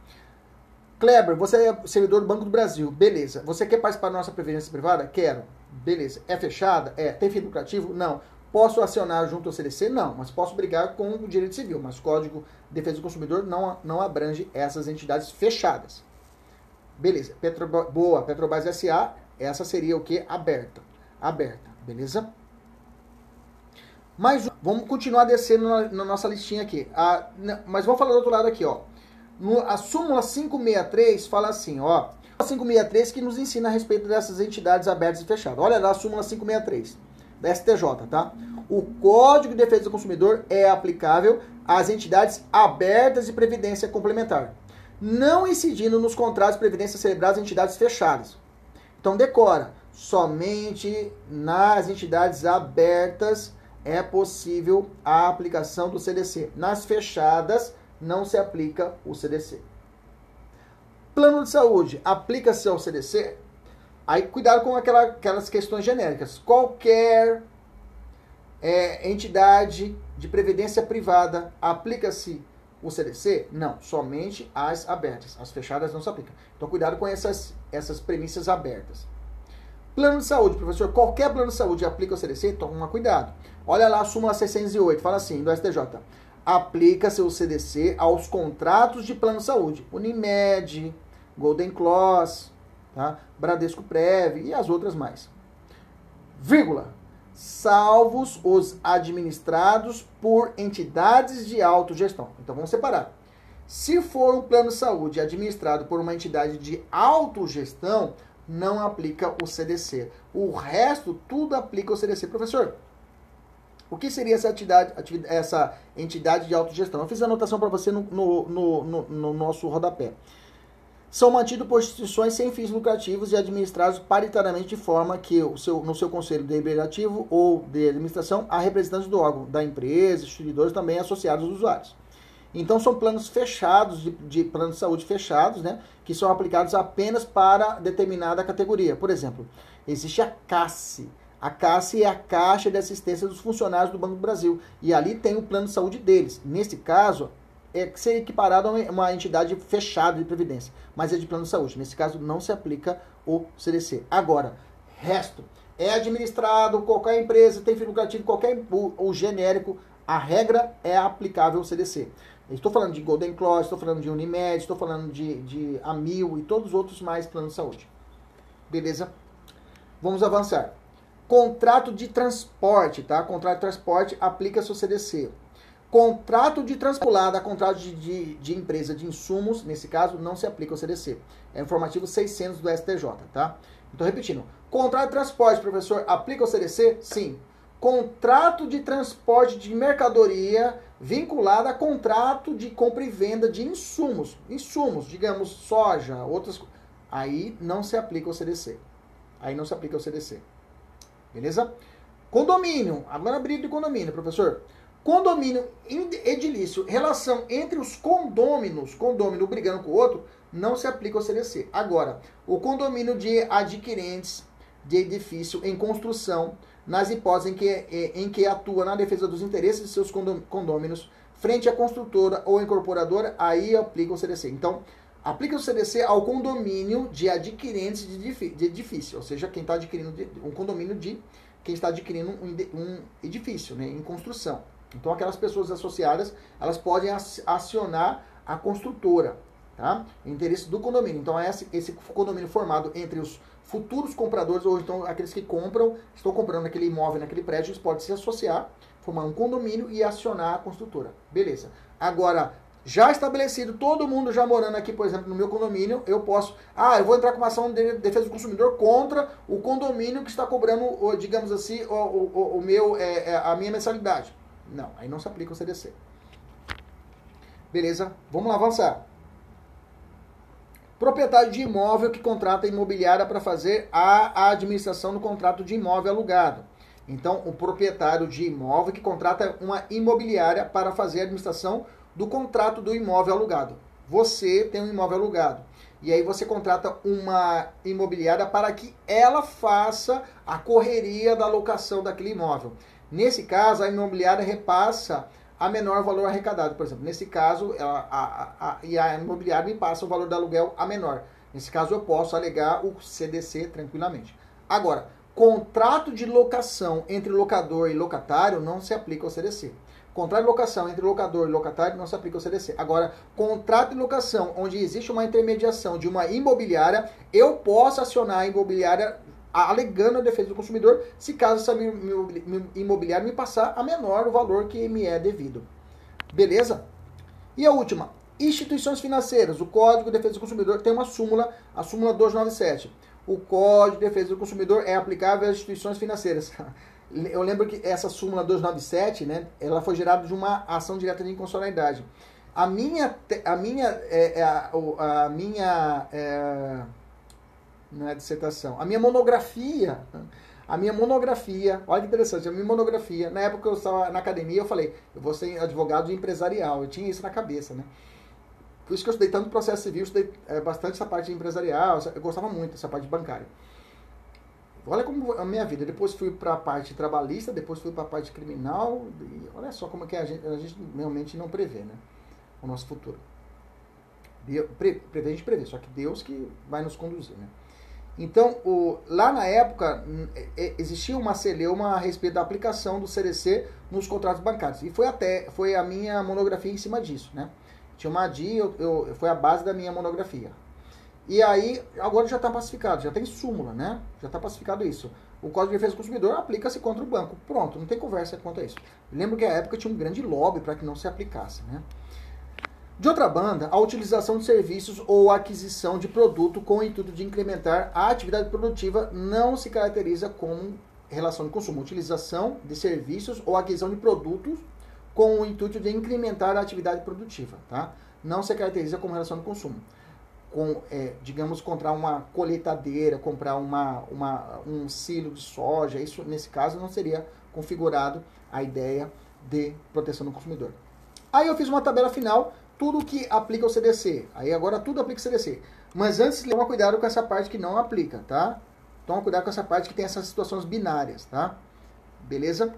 Kleber, você é servidor do Banco do Brasil. Beleza. Você quer participar da nossa previdência privada? Quero. Beleza. É fechada? É. Tem fim lucrativo? Não. Posso acionar junto ao CDC? Não, mas posso brigar com o direito civil. Mas o Código de Defesa do Consumidor não, não abrange essas entidades fechadas. Beleza. Petro, boa, Petrobras SA, essa seria o que? Aberta. Aberta, beleza? Mas vamos continuar descendo na, na nossa listinha aqui. A, mas vamos falar do outro lado aqui, ó. No, a súmula 563 fala assim, ó. A 563 que nos ensina a respeito dessas entidades abertas e fechadas. Olha lá a súmula 563 da STJ, tá? O Código de Defesa do Consumidor é aplicável às entidades abertas de previdência complementar não incidindo nos contratos de previdência celebrados em entidades fechadas. Então decora, somente nas entidades abertas é possível a aplicação do CDC. Nas fechadas não se aplica o CDC. Plano de saúde, aplica-se ao CDC? Aí cuidado com aquela, aquelas questões genéricas. Qualquer é, entidade de previdência privada aplica-se o CDC? Não, somente as abertas. As fechadas não se aplicam. Então, cuidado com essas, essas premissas abertas. Plano de saúde, professor. Qualquer plano de saúde aplica o CDC? Toma cuidado. Olha lá a súmula 608, fala assim, do STJ. Aplica-se o CDC aos contratos de plano de saúde. Unimed, Golden Cross, tá? Bradesco Prev e as outras mais. Vírgula salvos os administrados por entidades de autogestão. Então vamos separar. Se for um plano de saúde administrado por uma entidade de autogestão, não aplica o CDC. O resto, tudo aplica o CDC. Professor, o que seria essa entidade, essa entidade de autogestão? Eu fiz a anotação para você no, no, no, no nosso rodapé são mantidos por instituições sem fins lucrativos e administrados paritariamente de forma que o seu, no seu conselho deliberativo ou de administração há representantes do órgão, da empresa, instituidores também associados aos usuários. Então são planos fechados, de, de planos de saúde fechados, né, que são aplicados apenas para determinada categoria. Por exemplo, existe a CASSE. A CASSE é a Caixa de Assistência dos Funcionários do Banco do Brasil. E ali tem o plano de saúde deles. Nesse caso, é, ser equiparado a uma entidade fechada de previdência, mas é de plano de saúde. Nesse caso, não se aplica o CDC. Agora, resto, é administrado, qualquer empresa tem fim lucrativo, qualquer o, o genérico, a regra é aplicável ao CDC. Estou falando de Golden Cross, estou falando de Unimed, estou falando de, de Amil e todos os outros mais planos de saúde. Beleza? Vamos avançar. Contrato de transporte, tá? Contrato de transporte aplica-se ao CDC. Contrato de transpolada a contrato de, de, de, empresa de insumos, nesse caso, não se aplica ao CDC. É informativo 600 do STJ, tá? Então, repetindo. Contrato de transporte, professor, aplica ao CDC? Sim. Contrato de transporte de mercadoria vinculado a contrato de compra e venda de insumos. Insumos, digamos, soja, outras Aí não se aplica ao CDC. Aí não se aplica ao CDC. Beleza? Condomínio. Agora briga de condomínio, professor. Condomínio edilício, relação entre os condôminos, condômino brigando com o outro, não se aplica ao CDC. Agora, o condomínio de adquirentes de edifício em construção, nas hipóteses em que, eh, em que atua na defesa dos interesses de seus condôminos, frente à construtora ou incorporadora, aí aplica o CDC. Então, aplica o CDC ao condomínio de adquirentes de edifício, ou seja, quem está adquirindo um condomínio de quem está adquirindo um edifício né, em construção. Então aquelas pessoas associadas, elas podem acionar a construtora, tá? Interesse do condomínio. Então, é esse, condomínio formado entre os futuros compradores, ou então aqueles que compram, estão comprando aquele imóvel naquele prédio, eles podem se associar, formar um condomínio e acionar a construtora. Beleza. Agora, já estabelecido, todo mundo já morando aqui, por exemplo, no meu condomínio, eu posso. Ah, eu vou entrar com uma ação de defesa do consumidor contra o condomínio que está cobrando, digamos assim, o, o, o meu, é, é, a minha mensalidade. Não, aí não se aplica o CDC. Beleza? Vamos lá avançar. Proprietário de imóvel que contrata a imobiliária para fazer a administração do contrato de imóvel alugado. Então, o proprietário de imóvel que contrata uma imobiliária para fazer a administração do contrato do imóvel alugado. Você tem um imóvel alugado. E aí você contrata uma imobiliária para que ela faça a correria da locação daquele imóvel. Nesse caso, a imobiliária repassa a menor valor arrecadado. Por exemplo, nesse caso, ela, a, a, a, e a imobiliária me passa o valor do aluguel a menor. Nesse caso, eu posso alegar o CDC tranquilamente. Agora, contrato de locação entre locador e locatário não se aplica ao CDC. Contrato de locação entre locador e locatário não se aplica ao CDC. Agora, contrato de locação onde existe uma intermediação de uma imobiliária, eu posso acionar a imobiliária alegando a defesa do consumidor se caso essa imobiliária me passar a menor o valor que me é devido. Beleza? E a última, instituições financeiras. O Código de Defesa do Consumidor tem uma súmula, a súmula 297. O Código de Defesa do Consumidor é aplicável às instituições financeiras. Eu lembro que essa súmula 297, né, ela foi gerada de uma ação direta de inconstitucionalidade. A minha, a minha, é, é a, a, minha, é, não é dissertação, a minha monografia, a minha monografia, olha que interessante, a minha monografia, na época que eu estava na academia, eu falei, eu vou ser advogado empresarial, eu tinha isso na cabeça, né? Por isso que eu estudei tanto processo civil, estudei é, bastante essa parte empresarial, eu gostava muito dessa parte bancária. Olha como a minha vida. Depois fui para a parte trabalhista, depois fui para a parte criminal. E olha só como é que a gente, a gente realmente não prevê, né? O nosso futuro. Deus, pre, prever a gente prevê, só que Deus que vai nos conduzir, né? Então, o, lá na época, existia uma celeuma a respeito da aplicação do CDC nos contratos bancários. E foi até foi a minha monografia em cima disso, né? Tinha uma DIN, eu, eu, foi a base da minha monografia. E aí, agora já está pacificado, já tem súmula, né? Já está pacificado isso. O Código de Defesa do Consumidor aplica-se contra o banco. Pronto, não tem conversa quanto a isso. Lembro que a época tinha um grande lobby para que não se aplicasse, né? De outra banda, a utilização de serviços ou aquisição de produto com o intuito de incrementar a atividade produtiva não se caracteriza como relação de consumo. Utilização de serviços ou aquisição de produtos com o intuito de incrementar a atividade produtiva, tá? Não se caracteriza como relação de consumo com, é, digamos, comprar uma colheitadeira, comprar uma, uma, um silo de soja, isso nesse caso não seria configurado a ideia de proteção do consumidor. Aí eu fiz uma tabela final, tudo que aplica o CDC. Aí agora tudo aplica o CDC. Mas antes, toma cuidado com essa parte que não aplica, tá? Toma cuidado com essa parte que tem essas situações binárias, tá? Beleza?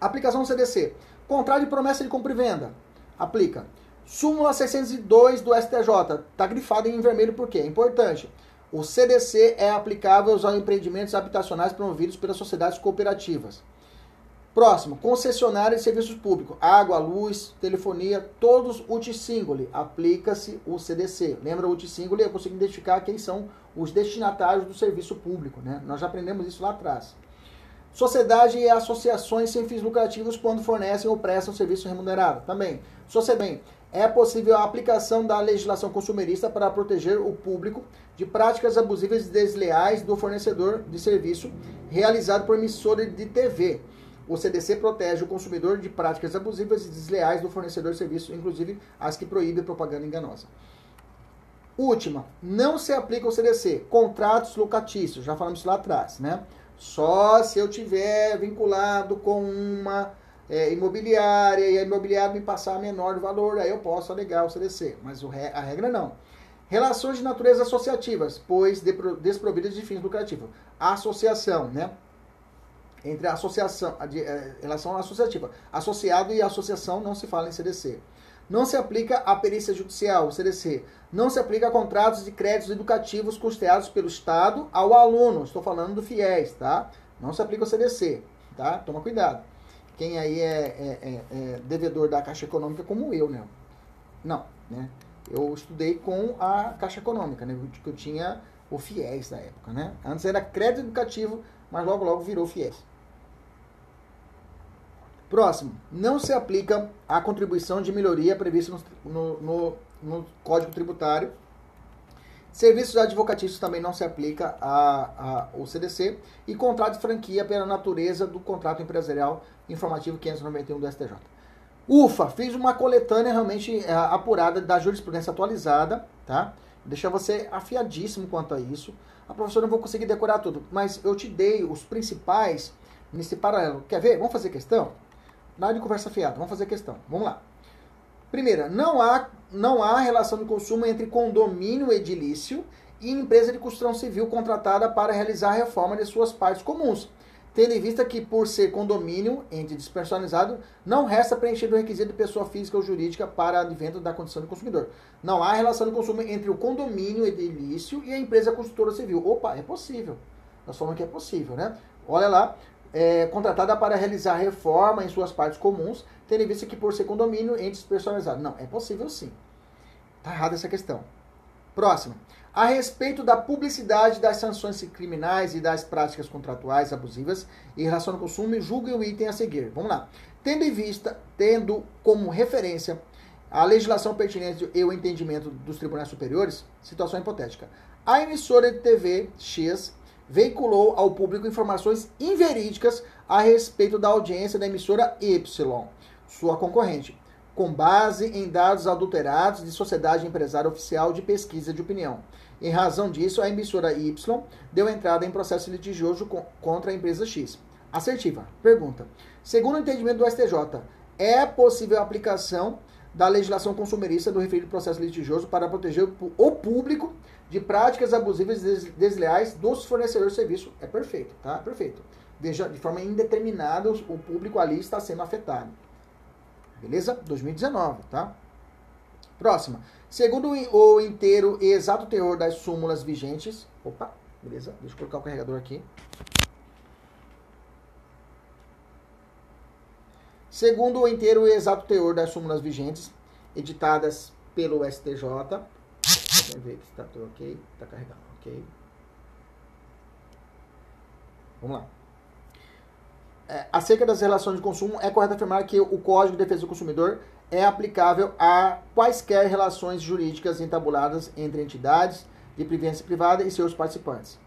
Aplicação do CDC. Contrato de promessa de compra e venda. Aplica. Súmula 602 do STJ. Está grifado em vermelho porque é importante. O CDC é aplicável aos empreendimentos habitacionais promovidos pelas sociedades cooperativas. Próximo, concessionária de serviços públicos. Água, luz, telefonia, todos uti-singoli. Aplica-se o CDC. Lembra o uti-singoli? Eu consigo identificar quem são os destinatários do serviço público. Né? Nós já aprendemos isso lá atrás. Sociedade e associações sem fins lucrativos quando fornecem ou prestam serviço remunerado. Também. Sociedade é possível a aplicação da legislação consumerista para proteger o público de práticas abusivas e desleais do fornecedor de serviço realizado por emissora de TV. O CDC protege o consumidor de práticas abusivas e desleais do fornecedor de serviço, inclusive as que proíbem propaganda enganosa. Última, não se aplica o CDC, contratos locatícios, já falamos isso lá atrás, né? Só se eu tiver vinculado com uma é, imobiliária e a imobiliária me passar menor valor, aí eu posso alegar o CDC, mas o, a regra não. Relações de natureza associativas, pois desprovidas de fins lucrativos. Associação, né? Entre a associação, a de, é, relação associativa. Associado e associação não se fala em CDC. Não se aplica a perícia judicial, CDC. Não se aplica a contratos de créditos educativos custeados pelo Estado ao aluno. Estou falando do FIES, tá? Não se aplica o CDC, tá? Toma cuidado quem aí é, é, é, é, devedor da Caixa Econômica como eu, né? Não, né? eu estudei com a Caixa Econômica, né? Que eu tinha o FIES na época, né? Antes era crédito educativo, mas logo logo virou FIES. Próximo, não se aplica a contribuição de melhoria prevista no, no, no Código Tributário. Serviços advocatícios também não se aplica ao CDC. E contrato de franquia pela natureza do contrato empresarial informativo 591 do STJ. Ufa, fiz uma coletânea realmente é, apurada da jurisprudência atualizada, tá? Deixa você afiadíssimo quanto a isso. A professora não vou conseguir decorar tudo, mas eu te dei os principais nesse paralelo. Quer ver? Vamos fazer questão? Nada de conversa fiada, vamos fazer questão. Vamos lá. Primeira, não há, não há relação de consumo entre condomínio edilício e empresa de construção civil contratada para realizar a reforma de suas partes comuns, tendo em vista que, por ser condomínio, ente despersonalizado, não resta preencher o requisito de pessoa física ou jurídica para advento da condição de consumidor. Não há relação de consumo entre o condomínio edilício e a empresa construtora civil. Opa, é possível. Nós falamos que é possível, né? Olha lá, é, contratada para realizar reforma em suas partes comuns, tendo em vista que por ser condomínio, entes personalizados. Não, é possível sim. Está errada essa questão. Próximo. A respeito da publicidade das sanções criminais e das práticas contratuais abusivas em relação ao consumo, julgue o item a seguir. Vamos lá. Tendo em vista, tendo como referência a legislação pertinente e o entendimento dos tribunais superiores, situação hipotética. A emissora de TV X veiculou ao público informações inverídicas a respeito da audiência da emissora Y, sua concorrente, com base em dados adulterados de Sociedade Empresária Oficial de Pesquisa de Opinião. Em razão disso, a emissora Y deu entrada em processo litigioso contra a empresa X. Assertiva. Pergunta. Segundo o entendimento do STJ, é possível a aplicação da legislação consumerista do referido processo litigioso para proteger o público de práticas abusivas e desleais dos fornecedores de serviço. É perfeito, tá? Perfeito. De forma indeterminada, o público ali está sendo afetado. Beleza? 2019, tá? Próxima. Segundo o inteiro e exato teor das súmulas vigentes. Opa, beleza? Deixa eu colocar o carregador aqui. Segundo o inteiro e exato teor das súmulas vigentes, editadas pelo STJ, Vamos ver se está ok. Está carregando, ok. Vamos lá. É, acerca das relações de consumo, é correto afirmar que o Código de Defesa do Consumidor é aplicável a quaisquer relações jurídicas entabuladas entre entidades de previdência privada e seus participantes.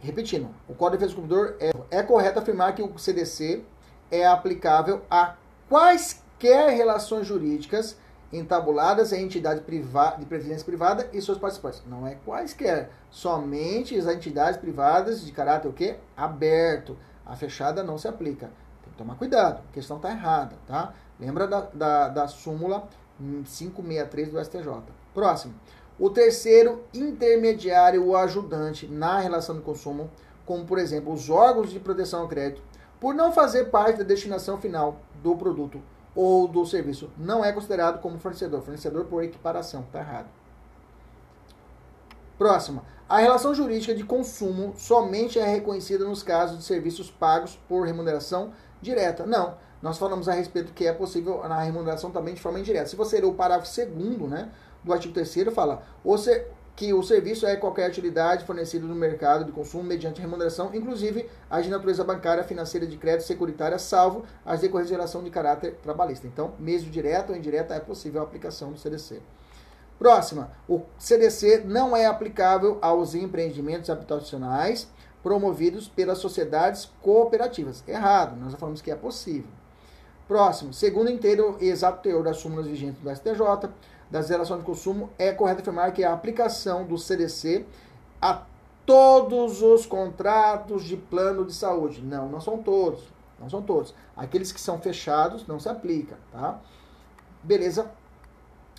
Repetindo, o Código de Defesa do Consumidor é, é correto afirmar que o CDC é aplicável a quaisquer relações jurídicas entabuladas em entidade privada, de previdência privada e seus participantes. Não é quaisquer, somente as entidades privadas de caráter o quê? aberto. A fechada não se aplica. Tem que tomar cuidado, a questão está errada, tá? Lembra da, da, da súmula 563 do STJ. Próximo. O terceiro intermediário ou ajudante na relação de consumo, como por exemplo os órgãos de proteção ao crédito, por não fazer parte da destinação final do produto ou do serviço não é considerado como fornecedor. Fornecedor por equiparação. Está errado. Próxima. A relação jurídica de consumo somente é reconhecida nos casos de serviços pagos por remuneração direta. Não. Nós falamos a respeito que é possível na remuneração também de forma indireta. Se você ler o parágrafo segundo, né, do artigo 3 fala: que o serviço é qualquer utilidade fornecida no mercado de consumo mediante remuneração, inclusive as de natureza bancária, financeira, de crédito, securitária, salvo as decorrentes de relação de caráter trabalhista. Então, mesmo direto ou indireta, é possível a aplicação do CDC. Próxima, o CDC não é aplicável aos empreendimentos habitacionais promovidos pelas sociedades cooperativas. Errado, nós já falamos que é possível. Próximo, segundo inteiro e exato teor das súmulas vigentes do STJ, das relações de consumo, é correto afirmar que a aplicação do CDC a todos os contratos de plano de saúde. Não, não são todos. Não são todos. Aqueles que são fechados não se aplica, tá? Beleza?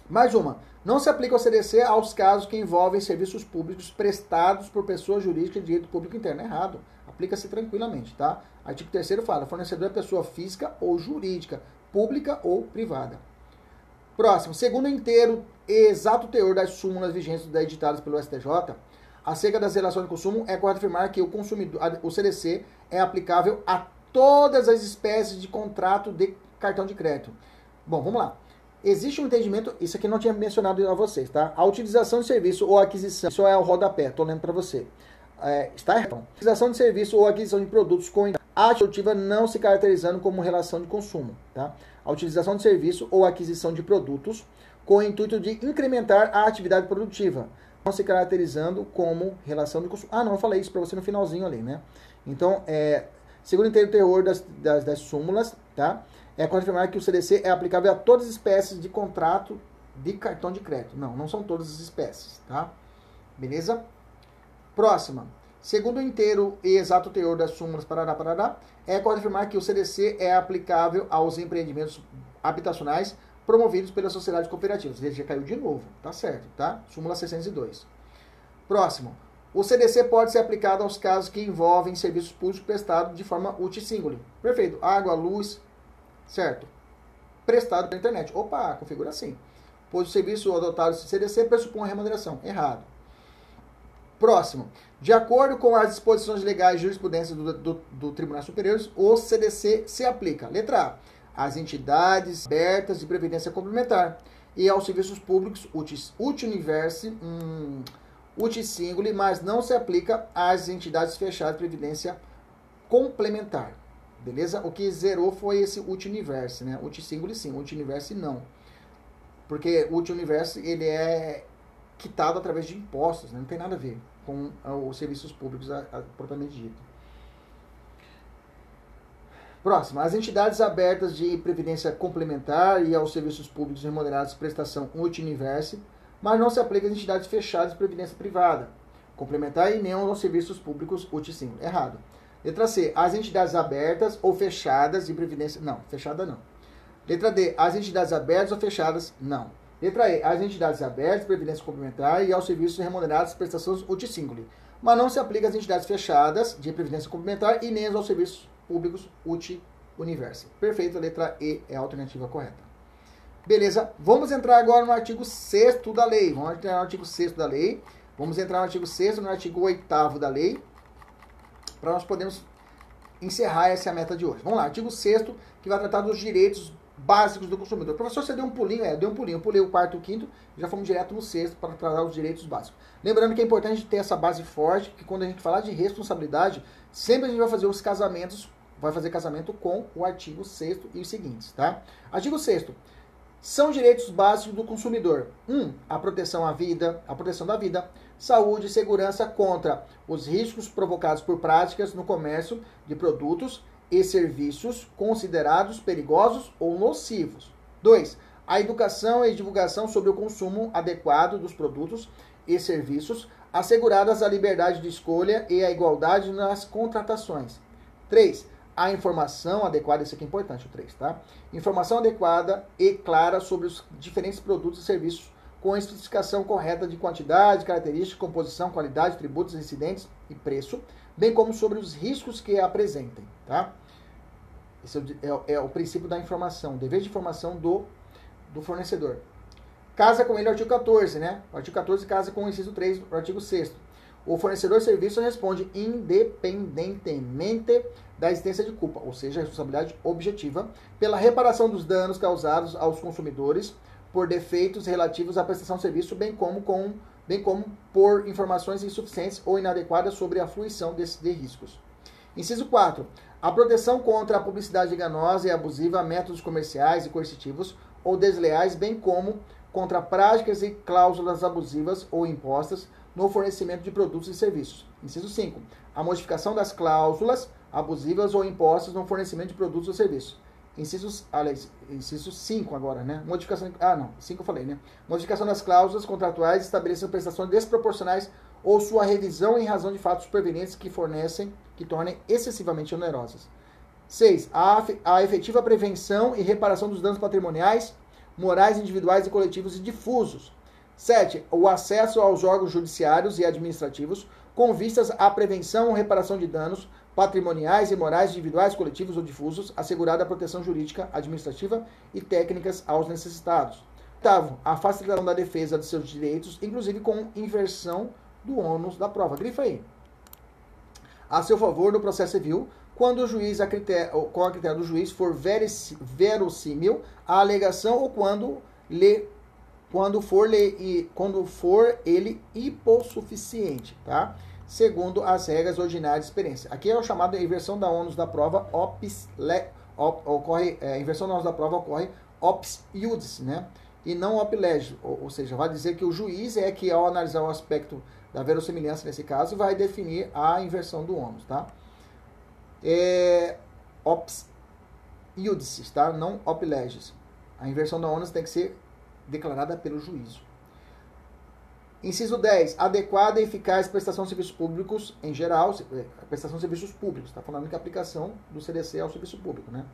Mais uma. Não se aplica o CDC aos casos que envolvem serviços públicos prestados por pessoa jurídica de direito público interno. Errado. Aplica-se tranquilamente, tá? Artigo 3 fala: fornecedor é pessoa física ou jurídica, pública ou privada. Próximo, segundo inteiro e exato teor das súmulas vigentes editadas pelo STJ, acerca das relações de consumo, é correto afirmar que o, consumidor, o CDC é aplicável a todas as espécies de contrato de cartão de crédito. Bom, vamos lá. Existe um entendimento, isso aqui não tinha mencionado a vocês, tá? A utilização de serviço ou aquisição, isso é o rodapé, tô lendo para você. É, está errado. Utilização de serviço ou aquisição de produtos com a produtiva não se caracterizando como relação de consumo, tá? A utilização de serviço ou aquisição de produtos com o intuito de incrementar a atividade produtiva, não se caracterizando como relação de consumo. Ah, não, eu falei isso para você no finalzinho ali, né? Então, é, segundo o teor das, das, das súmulas, tá? É confirmar que o CDC é aplicável a todas as espécies de contrato de cartão de crédito. Não, não são todas as espécies, tá? Beleza? Próxima. Segundo o inteiro e exato teor das súmulas Parará, Parará, é confirmar que o CDC é aplicável aos empreendimentos habitacionais promovidos pelas sociedades cooperativas. Ele já caiu de novo, tá certo, tá? Súmula 602. Próximo. O CDC pode ser aplicado aos casos que envolvem serviços públicos prestados de forma uti-single. Perfeito. Água, luz, certo? Prestado pela internet. Opa, configura assim. Pois o serviço adotado do CDC pressupõe remuneração. Errado. Próximo. De acordo com as disposições legais e jurisprudência do, do, do Tribunal Superior, o CDC se aplica. Letra A. Às entidades abertas de previdência complementar e aos serviços públicos Universe, hum, Utisingule, mas não se aplica às entidades fechadas de previdência complementar. Beleza? O que zerou foi esse Universe, né? Utisingule sim, Universe não. Porque o Universe ele é quitado através de impostos, né? não tem nada a ver com os serviços públicos a, a, propriamente dito. Próximo, as entidades abertas de previdência complementar e aos serviços públicos remunerados prestação Universe, mas não se aplica às entidades fechadas de previdência privada, complementar e nem aos serviços públicos UTSIM. Errado. Letra C. As entidades abertas ou fechadas de previdência. Não, fechada não. Letra D. As entidades abertas ou fechadas. Não. Letra E. As entidades abertas de previdência complementar e aos serviços remunerados prestações uti-single. Mas não se aplica às entidades fechadas de previdência complementar e nem aos serviços públicos uti-universo. Perfeito. Letra E é a alternativa correta. Beleza. Vamos entrar agora no artigo 6 da lei. Vamos entrar no artigo 6 da lei. Vamos entrar no artigo 6 no artigo 8 da lei para nós podermos encerrar essa meta de hoje. Vamos lá, artigo 6 que vai tratar dos direitos básicos do consumidor. Professor, você deu um pulinho? É, deu um pulinho. Eu pulei o quarto e o quinto, já fomos direto no sexto para tratar os direitos básicos. Lembrando que é importante ter essa base forte, que quando a gente falar de responsabilidade, sempre a gente vai fazer os casamentos, vai fazer casamento com o artigo 6 e os seguintes, tá? Artigo 6 são direitos básicos do consumidor. 1. Um, a proteção à vida, a proteção da vida, saúde e segurança contra os riscos provocados por práticas no comércio de produtos e serviços considerados perigosos ou nocivos. 2. A educação e divulgação sobre o consumo adequado dos produtos e serviços, asseguradas a liberdade de escolha e a igualdade nas contratações. 3. A informação adequada, isso aqui é importante, o 3, tá? Informação adequada e clara sobre os diferentes produtos e serviços com a especificação correta de quantidade, característica, composição, qualidade, tributos, incidentes e preço, bem como sobre os riscos que apresentem. Tá? Esse é o, é, é o princípio da informação, o dever de informação do, do fornecedor. Casa com ele o artigo 14, né? O artigo 14 casa com o inciso 3 o artigo 6 O fornecedor de serviço responde independentemente da existência de culpa, ou seja, responsabilidade objetiva, pela reparação dos danos causados aos consumidores por defeitos relativos à prestação de serviço, bem como, com, bem como por informações insuficientes ou inadequadas sobre a fruição desses de riscos. Inciso 4. A proteção contra a publicidade enganosa e abusiva, métodos comerciais e coercitivos ou desleais, bem como contra práticas e cláusulas abusivas ou impostas no fornecimento de produtos e serviços. Inciso 5. A modificação das cláusulas abusivas ou impostas no fornecimento de produtos ou serviços. Incisos, aliás, inciso 5 agora, né? Modificação. Ah, não, 5 eu falei, né? Modificação das cláusulas contratuais estabelecendo prestações desproporcionais ou sua revisão em razão de fatos supervenientes que fornecem, que tornem excessivamente onerosas. 6. A, a efetiva prevenção e reparação dos danos patrimoniais, morais, individuais e coletivos e difusos. 7. O acesso aos órgãos judiciários e administrativos com vistas à prevenção ou reparação de danos patrimoniais e morais individuais, coletivos ou difusos, assegurada a proteção jurídica, administrativa e técnicas aos necessitados. Oitavo, a facilitação da defesa de seus direitos, inclusive com inversão do ônus da prova. Grifa aí. A seu favor no processo civil, quando o juiz, a critério, com a critério do juiz, for verossímil a alegação ou quando lhe quando for, lhe, quando for ele hipossuficiente, tá? Segundo as regras ordinárias de experiência. Aqui é o chamado inversão da ônus da prova, ops, le, op, ocorre, é, inversão da ônus da prova ocorre ops iudice, né? E não op lege, ou, ou seja, vai dizer que o juiz é que ao analisar o aspecto da verossimilhança nesse caso, vai definir a inversão do ônus, tá? É, ops iudices, tá? Não op. A inversão da ônus tem que ser declarada pelo juízo. Inciso 10. Adequada e eficaz prestação de serviços públicos em geral, é, prestação de serviços públicos. Está falando que a aplicação do CDC ao serviço público, né?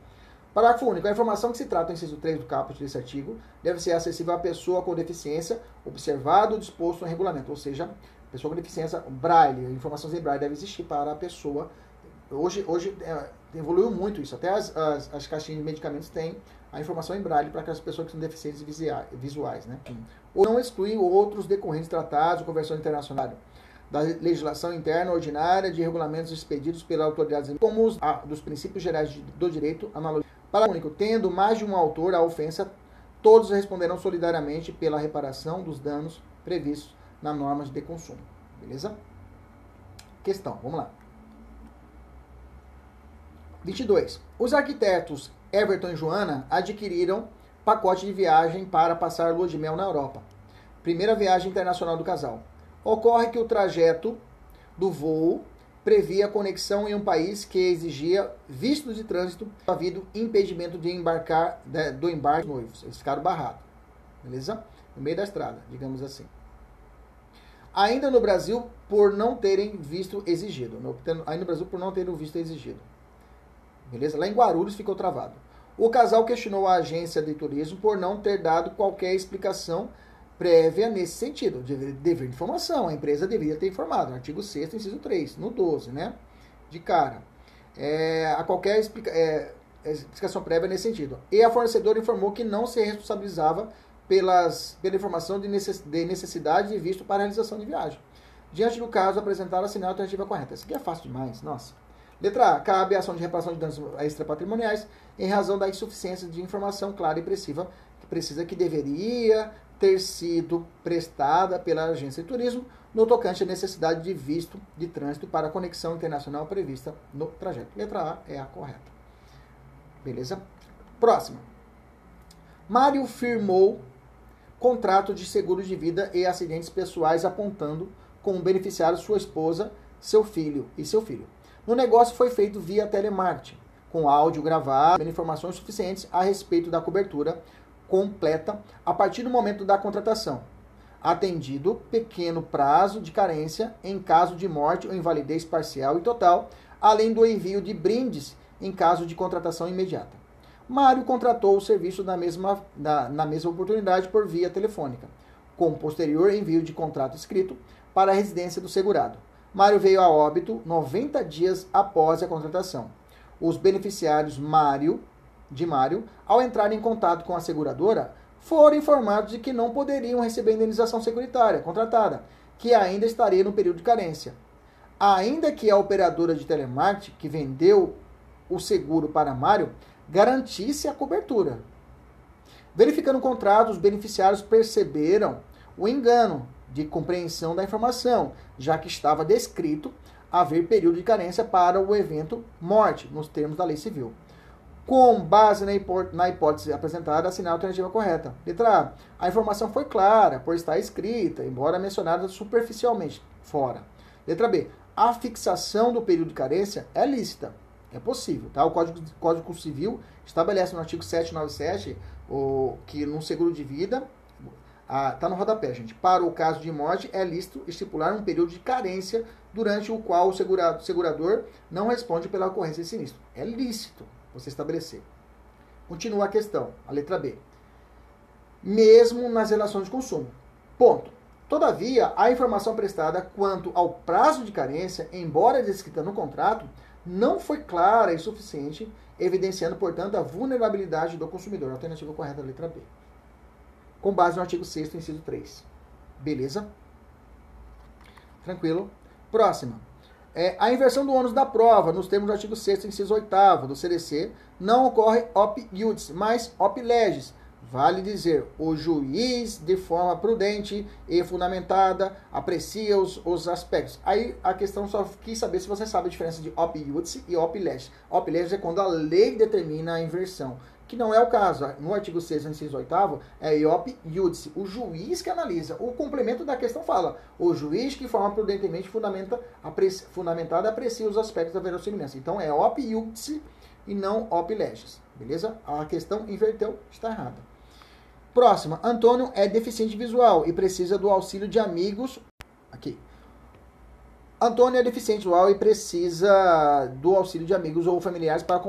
Parágrafo único. A informação que se trata do inciso 3 do caput desse artigo deve ser acessível à pessoa com deficiência, observado o disposto em regulamento. Ou seja, pessoa com deficiência, braille, informações em braille deve existir para a pessoa. Hoje, hoje é, evoluiu muito isso. Até as, as, as caixinhas de medicamentos têm a informação em braille para aquelas pessoas que são deficientes visuais. Né? Ou não exclui outros decorrentes tratados de conversão internacional da legislação interna ordinária de regulamentos expedidos pela autoridade, como os dos princípios gerais do direito analogia. Parágrafo único. Tendo mais de um autor a ofensa, todos responderão solidariamente pela reparação dos danos previstos na norma de consumo. Beleza? Questão, vamos lá. 22. Os arquitetos Everton e Joana adquiriram pacote de viagem para passar lua de mel na Europa. Primeira viagem internacional do casal. Ocorre que o trajeto do voo previa conexão em um país que exigia visto de trânsito, havido impedimento de embarcar de, do embarque dos noivos. Eles ficaram barrados. Beleza? No meio da estrada, digamos assim. Ainda no Brasil, por não terem visto exigido. No, ainda no Brasil, por não terem visto exigido. Beleza? Lá em Guarulhos ficou travado. O casal questionou a agência de turismo por não ter dado qualquer explicação prévia nesse sentido. Dever de informação. A empresa deveria ter informado. Artigo 6 inciso 3, no 12, né? De cara. É, a qualquer explica, é, explicação prévia nesse sentido. E a fornecedora informou que não se responsabilizava pelas, pela informação de necessidade de visto para realização de viagem. Diante do caso, apresentaram a sinal alternativa correta. Isso aqui é fácil demais, nossa. Letra A. Cabe a ação de reparação de danos extrapatrimoniais em razão da insuficiência de informação clara e precisa, que precisa que deveria ter sido prestada pela agência de turismo no tocante à necessidade de visto de trânsito para a conexão internacional prevista no trajeto. Letra A é a correta. Beleza? Próxima. Mário firmou contrato de seguro de vida e acidentes pessoais apontando como beneficiário sua esposa, seu filho e seu filho. No negócio foi feito via telemarketing, com áudio gravado, informações suficientes a respeito da cobertura completa a partir do momento da contratação. Atendido pequeno prazo de carência em caso de morte ou invalidez parcial e total, além do envio de brindes em caso de contratação imediata. Mário contratou o serviço na mesma, na, na mesma oportunidade por via telefônica, com posterior envio de contrato escrito para a residência do segurado. Mário veio a óbito 90 dias após a contratação. Os beneficiários Mário, de Mário, ao entrar em contato com a seguradora, foram informados de que não poderiam receber a indenização securitária contratada, que ainda estaria no período de carência. Ainda que a operadora de telemarketing que vendeu o seguro para Mário garantisse a cobertura. Verificando o contrato, os beneficiários perceberam o engano de compreensão da informação, já que estava descrito haver período de carência para o evento morte, nos termos da lei civil. Com base na, hipótese apresentada, assinar a alternativa correta. Letra A. A informação foi clara, por estar escrita, embora mencionada superficialmente, fora. Letra B. A fixação do período de carência é lícita. É possível, tá? O Código, Código Civil estabelece no artigo 797 o, que no seguro de vida ah, tá no rodapé, gente. Para o caso de morte, é lícito estipular um período de carência durante o qual o segurado, segurador não responde pela ocorrência de sinistro. É lícito você estabelecer. Continua a questão, a letra B. Mesmo nas relações de consumo. Ponto. Todavia, a informação prestada quanto ao prazo de carência, embora descrita no contrato, não foi clara e suficiente, evidenciando, portanto, a vulnerabilidade do consumidor. Alternativa correta, letra B com base no artigo 6 inciso 3. Beleza? Tranquilo? Próxima. É, a inversão do ônus da prova, nos termos do artigo 6 inciso 8 do CDC, não ocorre op iudice, mas op legis, Vale dizer, o juiz, de forma prudente e fundamentada, aprecia os, os aspectos. Aí a questão só quis saber se você sabe a diferença de op iudice e op legis. Op legis é quando a lei determina a inversão, que não é o caso. No artigo 6, inciso 8 é iop iudice, o juiz que analisa. O complemento da questão fala, o juiz que forma prudentemente fundamenta, apreci, fundamentada aprecia os aspectos da verossimilhança. Então é op iudice e não op legis. Beleza? A questão inverteu, está errada. Próxima. Antônio é deficiente visual e precisa do auxílio de amigos. Aqui. Antônio é deficiente visual e precisa do auxílio de amigos ou familiares para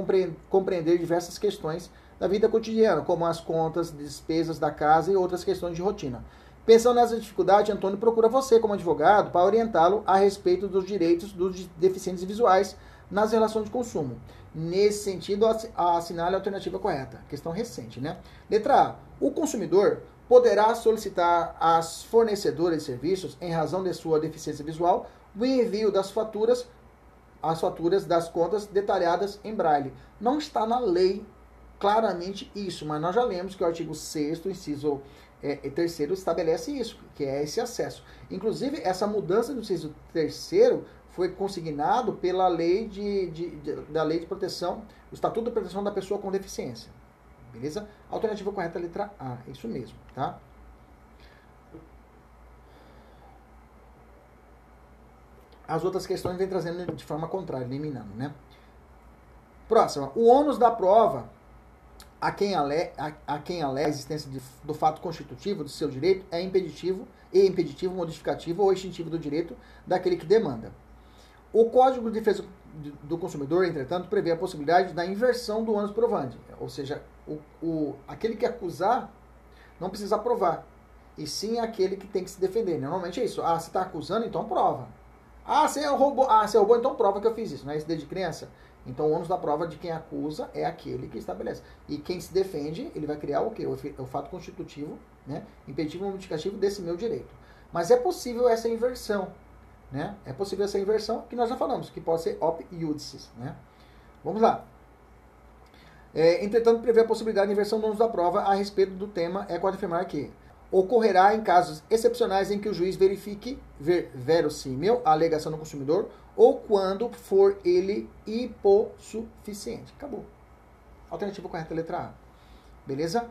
compreender diversas questões da vida cotidiana, como as contas, despesas da casa e outras questões de rotina. Pensando nessa dificuldade, Antônio procura você como advogado para orientá-lo a respeito dos direitos dos deficientes visuais nas relações de consumo. Nesse sentido, assinale a alternativa correta. Questão recente, né? Letra A. O consumidor poderá solicitar às fornecedoras de serviços, em razão de sua deficiência visual, o envio das faturas, as faturas das contas detalhadas em braille. Não está na lei claramente isso, mas nós já lemos que o artigo 6 inciso é, terceiro estabelece isso, que é esse acesso. Inclusive, essa mudança do inciso terceiro foi consignado pela lei de, de, de, da lei de proteção, o Estatuto de Proteção da Pessoa com Deficiência. Beleza? Alternativa correta, letra A. Isso mesmo, tá? As outras questões vem trazendo de forma contrária, eliminando, né? Próxima. O ônus da prova a quem alega a, a, quem alega a existência de, do fato constitutivo do seu direito é impeditivo e impeditivo, modificativo ou extintivo do direito daquele que demanda. O Código de Defesa do Consumidor, entretanto, prevê a possibilidade da inversão do ônus provandi, ou seja, o, o, aquele que acusar não precisa provar, e sim aquele que tem que se defender. Normalmente é isso. Ah, você está acusando, então prova. Ah, você roubou, ah, você roubou, então prova que eu fiz isso. Não é isso desde criança? Então o ônus da prova de quem acusa é aquele que estabelece. E quem se defende, ele vai criar o quê? O, fato constitutivo, né? impeditivo ou modificativo desse meu direito. Mas é possível essa inversão. Né? É possível essa inversão que nós já falamos, que pode ser op iudices. Né? Vamos lá. É, entretanto, prevê a possibilidade de inversão do ônus da prova a respeito do tema é pode afirmar que ocorrerá em casos excepcionais em que o juiz verifique ver verossímil a alegação do consumidor ou quando for ele hipossuficiente. Acabou. Alternativa correta, letra A. Beleza?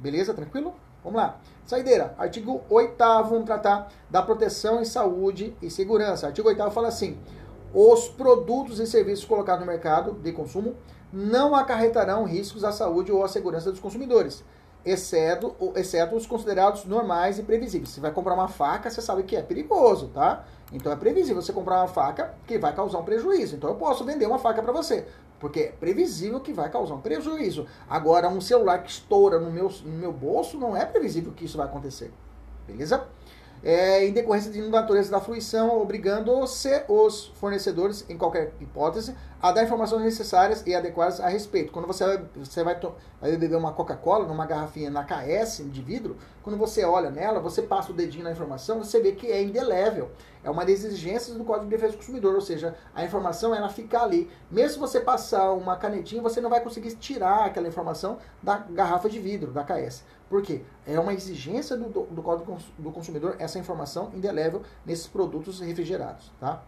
Beleza? Tranquilo? Vamos lá. Saideira. Artigo 8 vamos tratar da proteção em saúde e segurança. Artigo 8 fala assim: os produtos e serviços colocados no mercado de consumo não acarretarão riscos à saúde ou à segurança dos consumidores, exceto, exceto os considerados normais e previsíveis. Você vai comprar uma faca, você sabe que é perigoso, tá? Então é previsível você comprar uma faca que vai causar um prejuízo. Então eu posso vender uma faca para você. Porque é previsível que vai causar um prejuízo. Agora, um celular que estoura no meu, no meu bolso, não é previsível que isso vai acontecer. Beleza? É, em decorrência de natureza da fruição, obrigando-se os fornecedores, em qualquer hipótese, a dar informações necessárias e adequadas a respeito. Quando você vai, você vai, vai beber uma Coca-Cola numa garrafinha na KS de vidro, quando você olha nela, você passa o dedinho na informação, você vê que é indelével. É uma das exigências do Código de Defesa do Consumidor, ou seja, a informação ela fica ali. Mesmo se você passar uma canetinha, você não vai conseguir tirar aquela informação da garrafa de vidro, da KS. Por quê? É uma exigência do, do Código do Consumidor essa informação indelével nesses produtos refrigerados. Tá?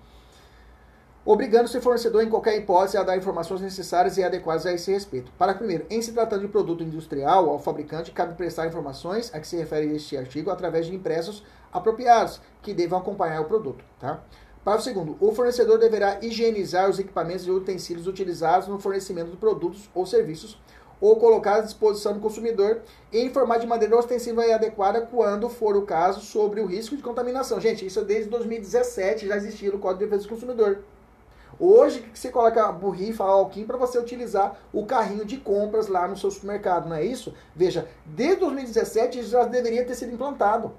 obrigando-se o fornecedor, em qualquer hipótese, a dar informações necessárias e adequadas a esse respeito. Para primeiro, em se tratando de produto industrial, ao fabricante cabe prestar informações a que se refere este artigo através de impressos apropriados, que devam acompanhar o produto. Tá? Para o segundo, o fornecedor deverá higienizar os equipamentos e utensílios utilizados no fornecimento de produtos ou serviços ou colocar à disposição do consumidor e informar de maneira ostensiva e adequada, quando for o caso, sobre o risco de contaminação. Gente, isso é desde 2017 já existia no Código de Defesa do Consumidor. Hoje, que você coloca borrifa, alquim para você utilizar o carrinho de compras lá no seu supermercado, não é isso? Veja, desde 2017 já deveria ter sido implantado.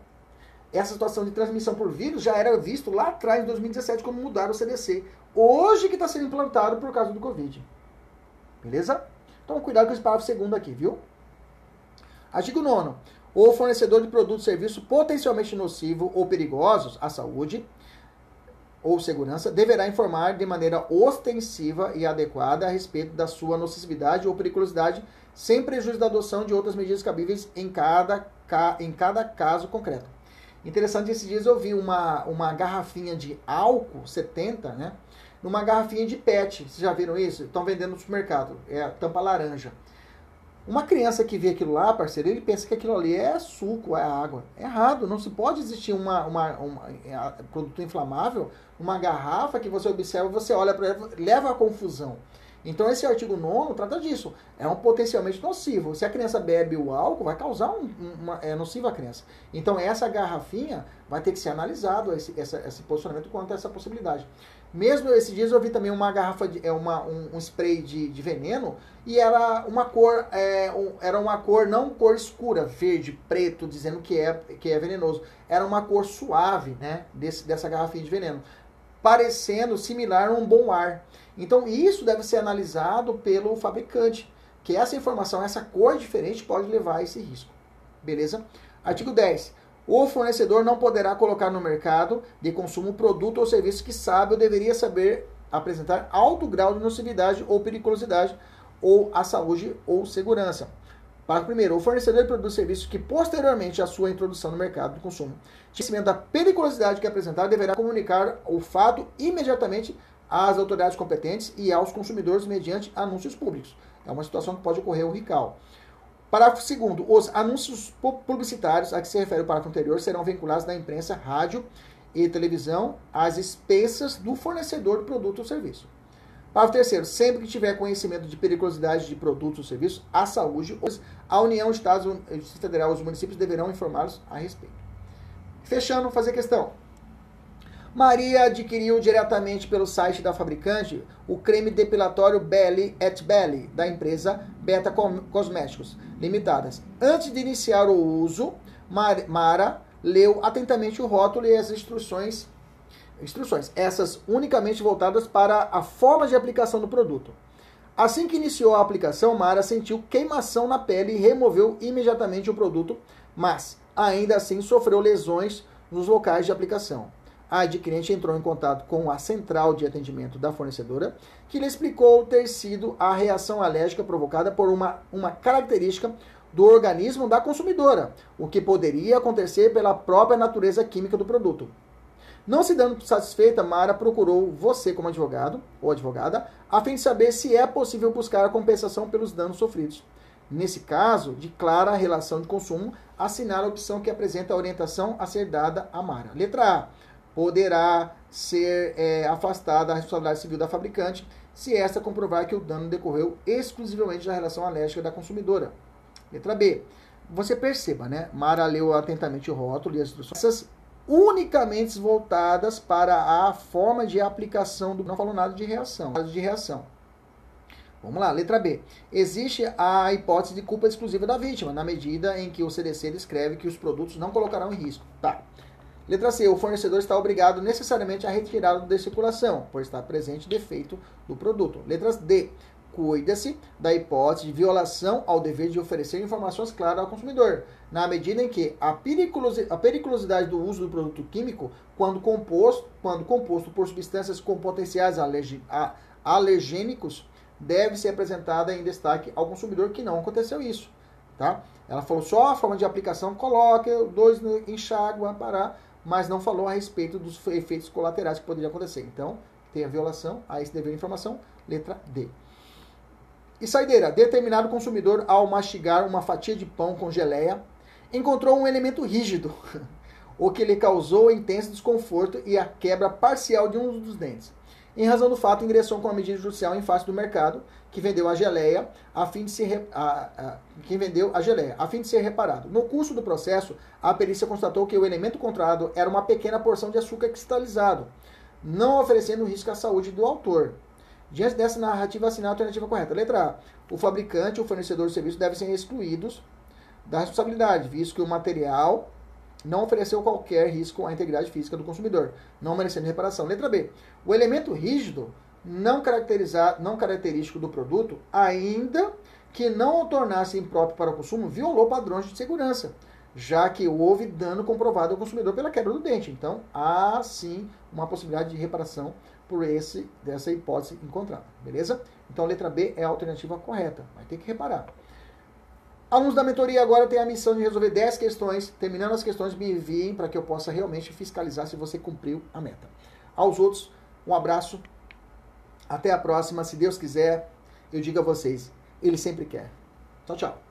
Essa situação de transmissão por vírus já era visto lá atrás, em 2017, quando mudaram o CDC. Hoje que está sendo implantado por causa do Covid. Beleza? Então, cuidado com esse parágrafo segundo aqui, viu? Artigo 9. O fornecedor de produto ou serviço potencialmente nocivo ou perigosos à saúde ou segurança deverá informar de maneira ostensiva e adequada a respeito da sua nocividade ou periculosidade sem prejuízo da adoção de outras medidas cabíveis em cada, em cada caso concreto. Interessante, esses dias eu vi uma, uma garrafinha de álcool 70, né? Numa garrafinha de PET. Vocês já viram isso? Estão vendendo no supermercado. É tampa laranja. Uma criança que vê aquilo lá, parceiro, ele pensa que aquilo ali é suco, é água. É errado. Não se pode existir uma, uma, uma é, produto inflamável, uma garrafa que você observa, você olha para ela, leva a confusão. Então esse artigo 9 trata disso. É um potencialmente nocivo. Se a criança bebe o álcool, vai causar um, uma, é nocivo à criança. Então essa garrafinha vai ter que ser analisado esse, essa, esse posicionamento quanto a essa possibilidade. Mesmo esses dias eu vi também uma garrafa de é uma, um, um spray de, de veneno e era uma cor é, um, era uma cor não cor escura, verde, preto, dizendo que é que é venenoso. Era uma cor suave, né, desse, dessa garrafinha de veneno, parecendo similar a um bom ar. Então isso deve ser analisado pelo fabricante, que essa informação, essa cor diferente pode levar a esse risco. Beleza? Artigo 10. O fornecedor não poderá colocar no mercado de consumo produto ou serviço que sabe ou deveria saber apresentar alto grau de nocividade ou periculosidade ou à saúde ou segurança. Parágrafo primeiro, o fornecedor e serviços que posteriormente à sua introdução no mercado de consumo, conhecimento da periculosidade que apresentar, deverá comunicar o fato imediatamente às autoridades competentes e aos consumidores mediante anúncios públicos. É uma situação que pode ocorrer o RICAL. Parágrafo 2 Os anúncios publicitários a que se refere o parágrafo anterior serão vinculados na imprensa, rádio e televisão às expensas do fornecedor do produto ou serviço. Parágrafo 3 Sempre que tiver conhecimento de periculosidade de produtos ou serviços à saúde, a União, o Estado, Federal e os municípios deverão informá-los a respeito. Fechando, fazer questão. Maria adquiriu diretamente pelo site da fabricante o creme depilatório Belly et Belly, da empresa Beta Cosméticos Limitadas. Antes de iniciar o uso, Mara leu atentamente o rótulo e as instruções, instruções, essas unicamente voltadas para a forma de aplicação do produto. Assim que iniciou a aplicação, Mara sentiu queimação na pele e removeu imediatamente o produto, mas ainda assim sofreu lesões nos locais de aplicação a adquirente entrou em contato com a central de atendimento da fornecedora, que lhe explicou ter sido a reação alérgica provocada por uma, uma característica do organismo da consumidora, o que poderia acontecer pela própria natureza química do produto. Não se dando satisfeita, Mara procurou você como advogado ou advogada, a fim de saber se é possível buscar a compensação pelos danos sofridos. Nesse caso, de clara relação de consumo, assinar a opção que apresenta a orientação a ser dada a Mara. Letra A poderá ser é, afastada da responsabilidade civil da fabricante se esta comprovar que o dano decorreu exclusivamente da relação alérgica da consumidora. Letra B. Você perceba, né? Mara leu atentamente o rótulo e as instruções. Essas unicamente voltadas para a forma de aplicação do. Não falou nada de reação. De reação. Vamos lá, letra B. Existe a hipótese de culpa exclusiva da vítima, na medida em que o CDC descreve que os produtos não colocarão em risco. Tá. Letra C. O fornecedor está obrigado necessariamente a retirá-lo da circulação, por estar presente defeito do produto. Letra D. Cuida-se da hipótese de violação ao dever de oferecer informações claras ao consumidor, na medida em que a, periculosidade, do uso do produto químico, quando composto, quando composto por substâncias com potenciais alergênicos, deve ser apresentada em destaque ao consumidor que não aconteceu isso. Tá? Ela falou só a forma de aplicação, coloque dois enxágua para mas não falou a respeito dos efeitos colaterais que poderiam acontecer. Então, tem a violação a esse dever de informação, letra D. E saideira, determinado consumidor, ao mastigar uma fatia de pão com geleia, encontrou um elemento rígido, o que lhe causou intenso desconforto e a quebra parcial de um dos dentes. Em razão do fato, ingressou com a medida judicial em face do mercado, que vendeu a geleia a fim de ser a, a, quem vendeu a geleia, a fim de ser reparado. No curso do processo, a perícia constatou que o elemento encontrado era uma pequena porção de açúcar cristalizado, não oferecendo risco à saúde do autor. Diante dessa narrativa, assinar a alternativa correta. Letra A. O fabricante ou fornecedor de serviço devem ser excluídos da responsabilidade, visto que o material não ofereceu qualquer risco à integridade física do consumidor, não merecendo reparação. Letra B. O elemento rígido não, caracterizado, não característico do produto, ainda que não o tornasse impróprio para o consumo, violou padrões de segurança, já que houve dano comprovado ao consumidor pela quebra do dente. Então, há sim uma possibilidade de reparação por esse dessa hipótese encontrada, beleza? Então, letra B é a alternativa correta, vai ter que reparar. Alunos da mentoria agora têm a missão de resolver 10 questões. Terminando as questões, me enviem para que eu possa realmente fiscalizar se você cumpriu a meta. Aos outros, um abraço. Até a próxima. Se Deus quiser, eu digo a vocês, Ele sempre quer. Tchau, tchau.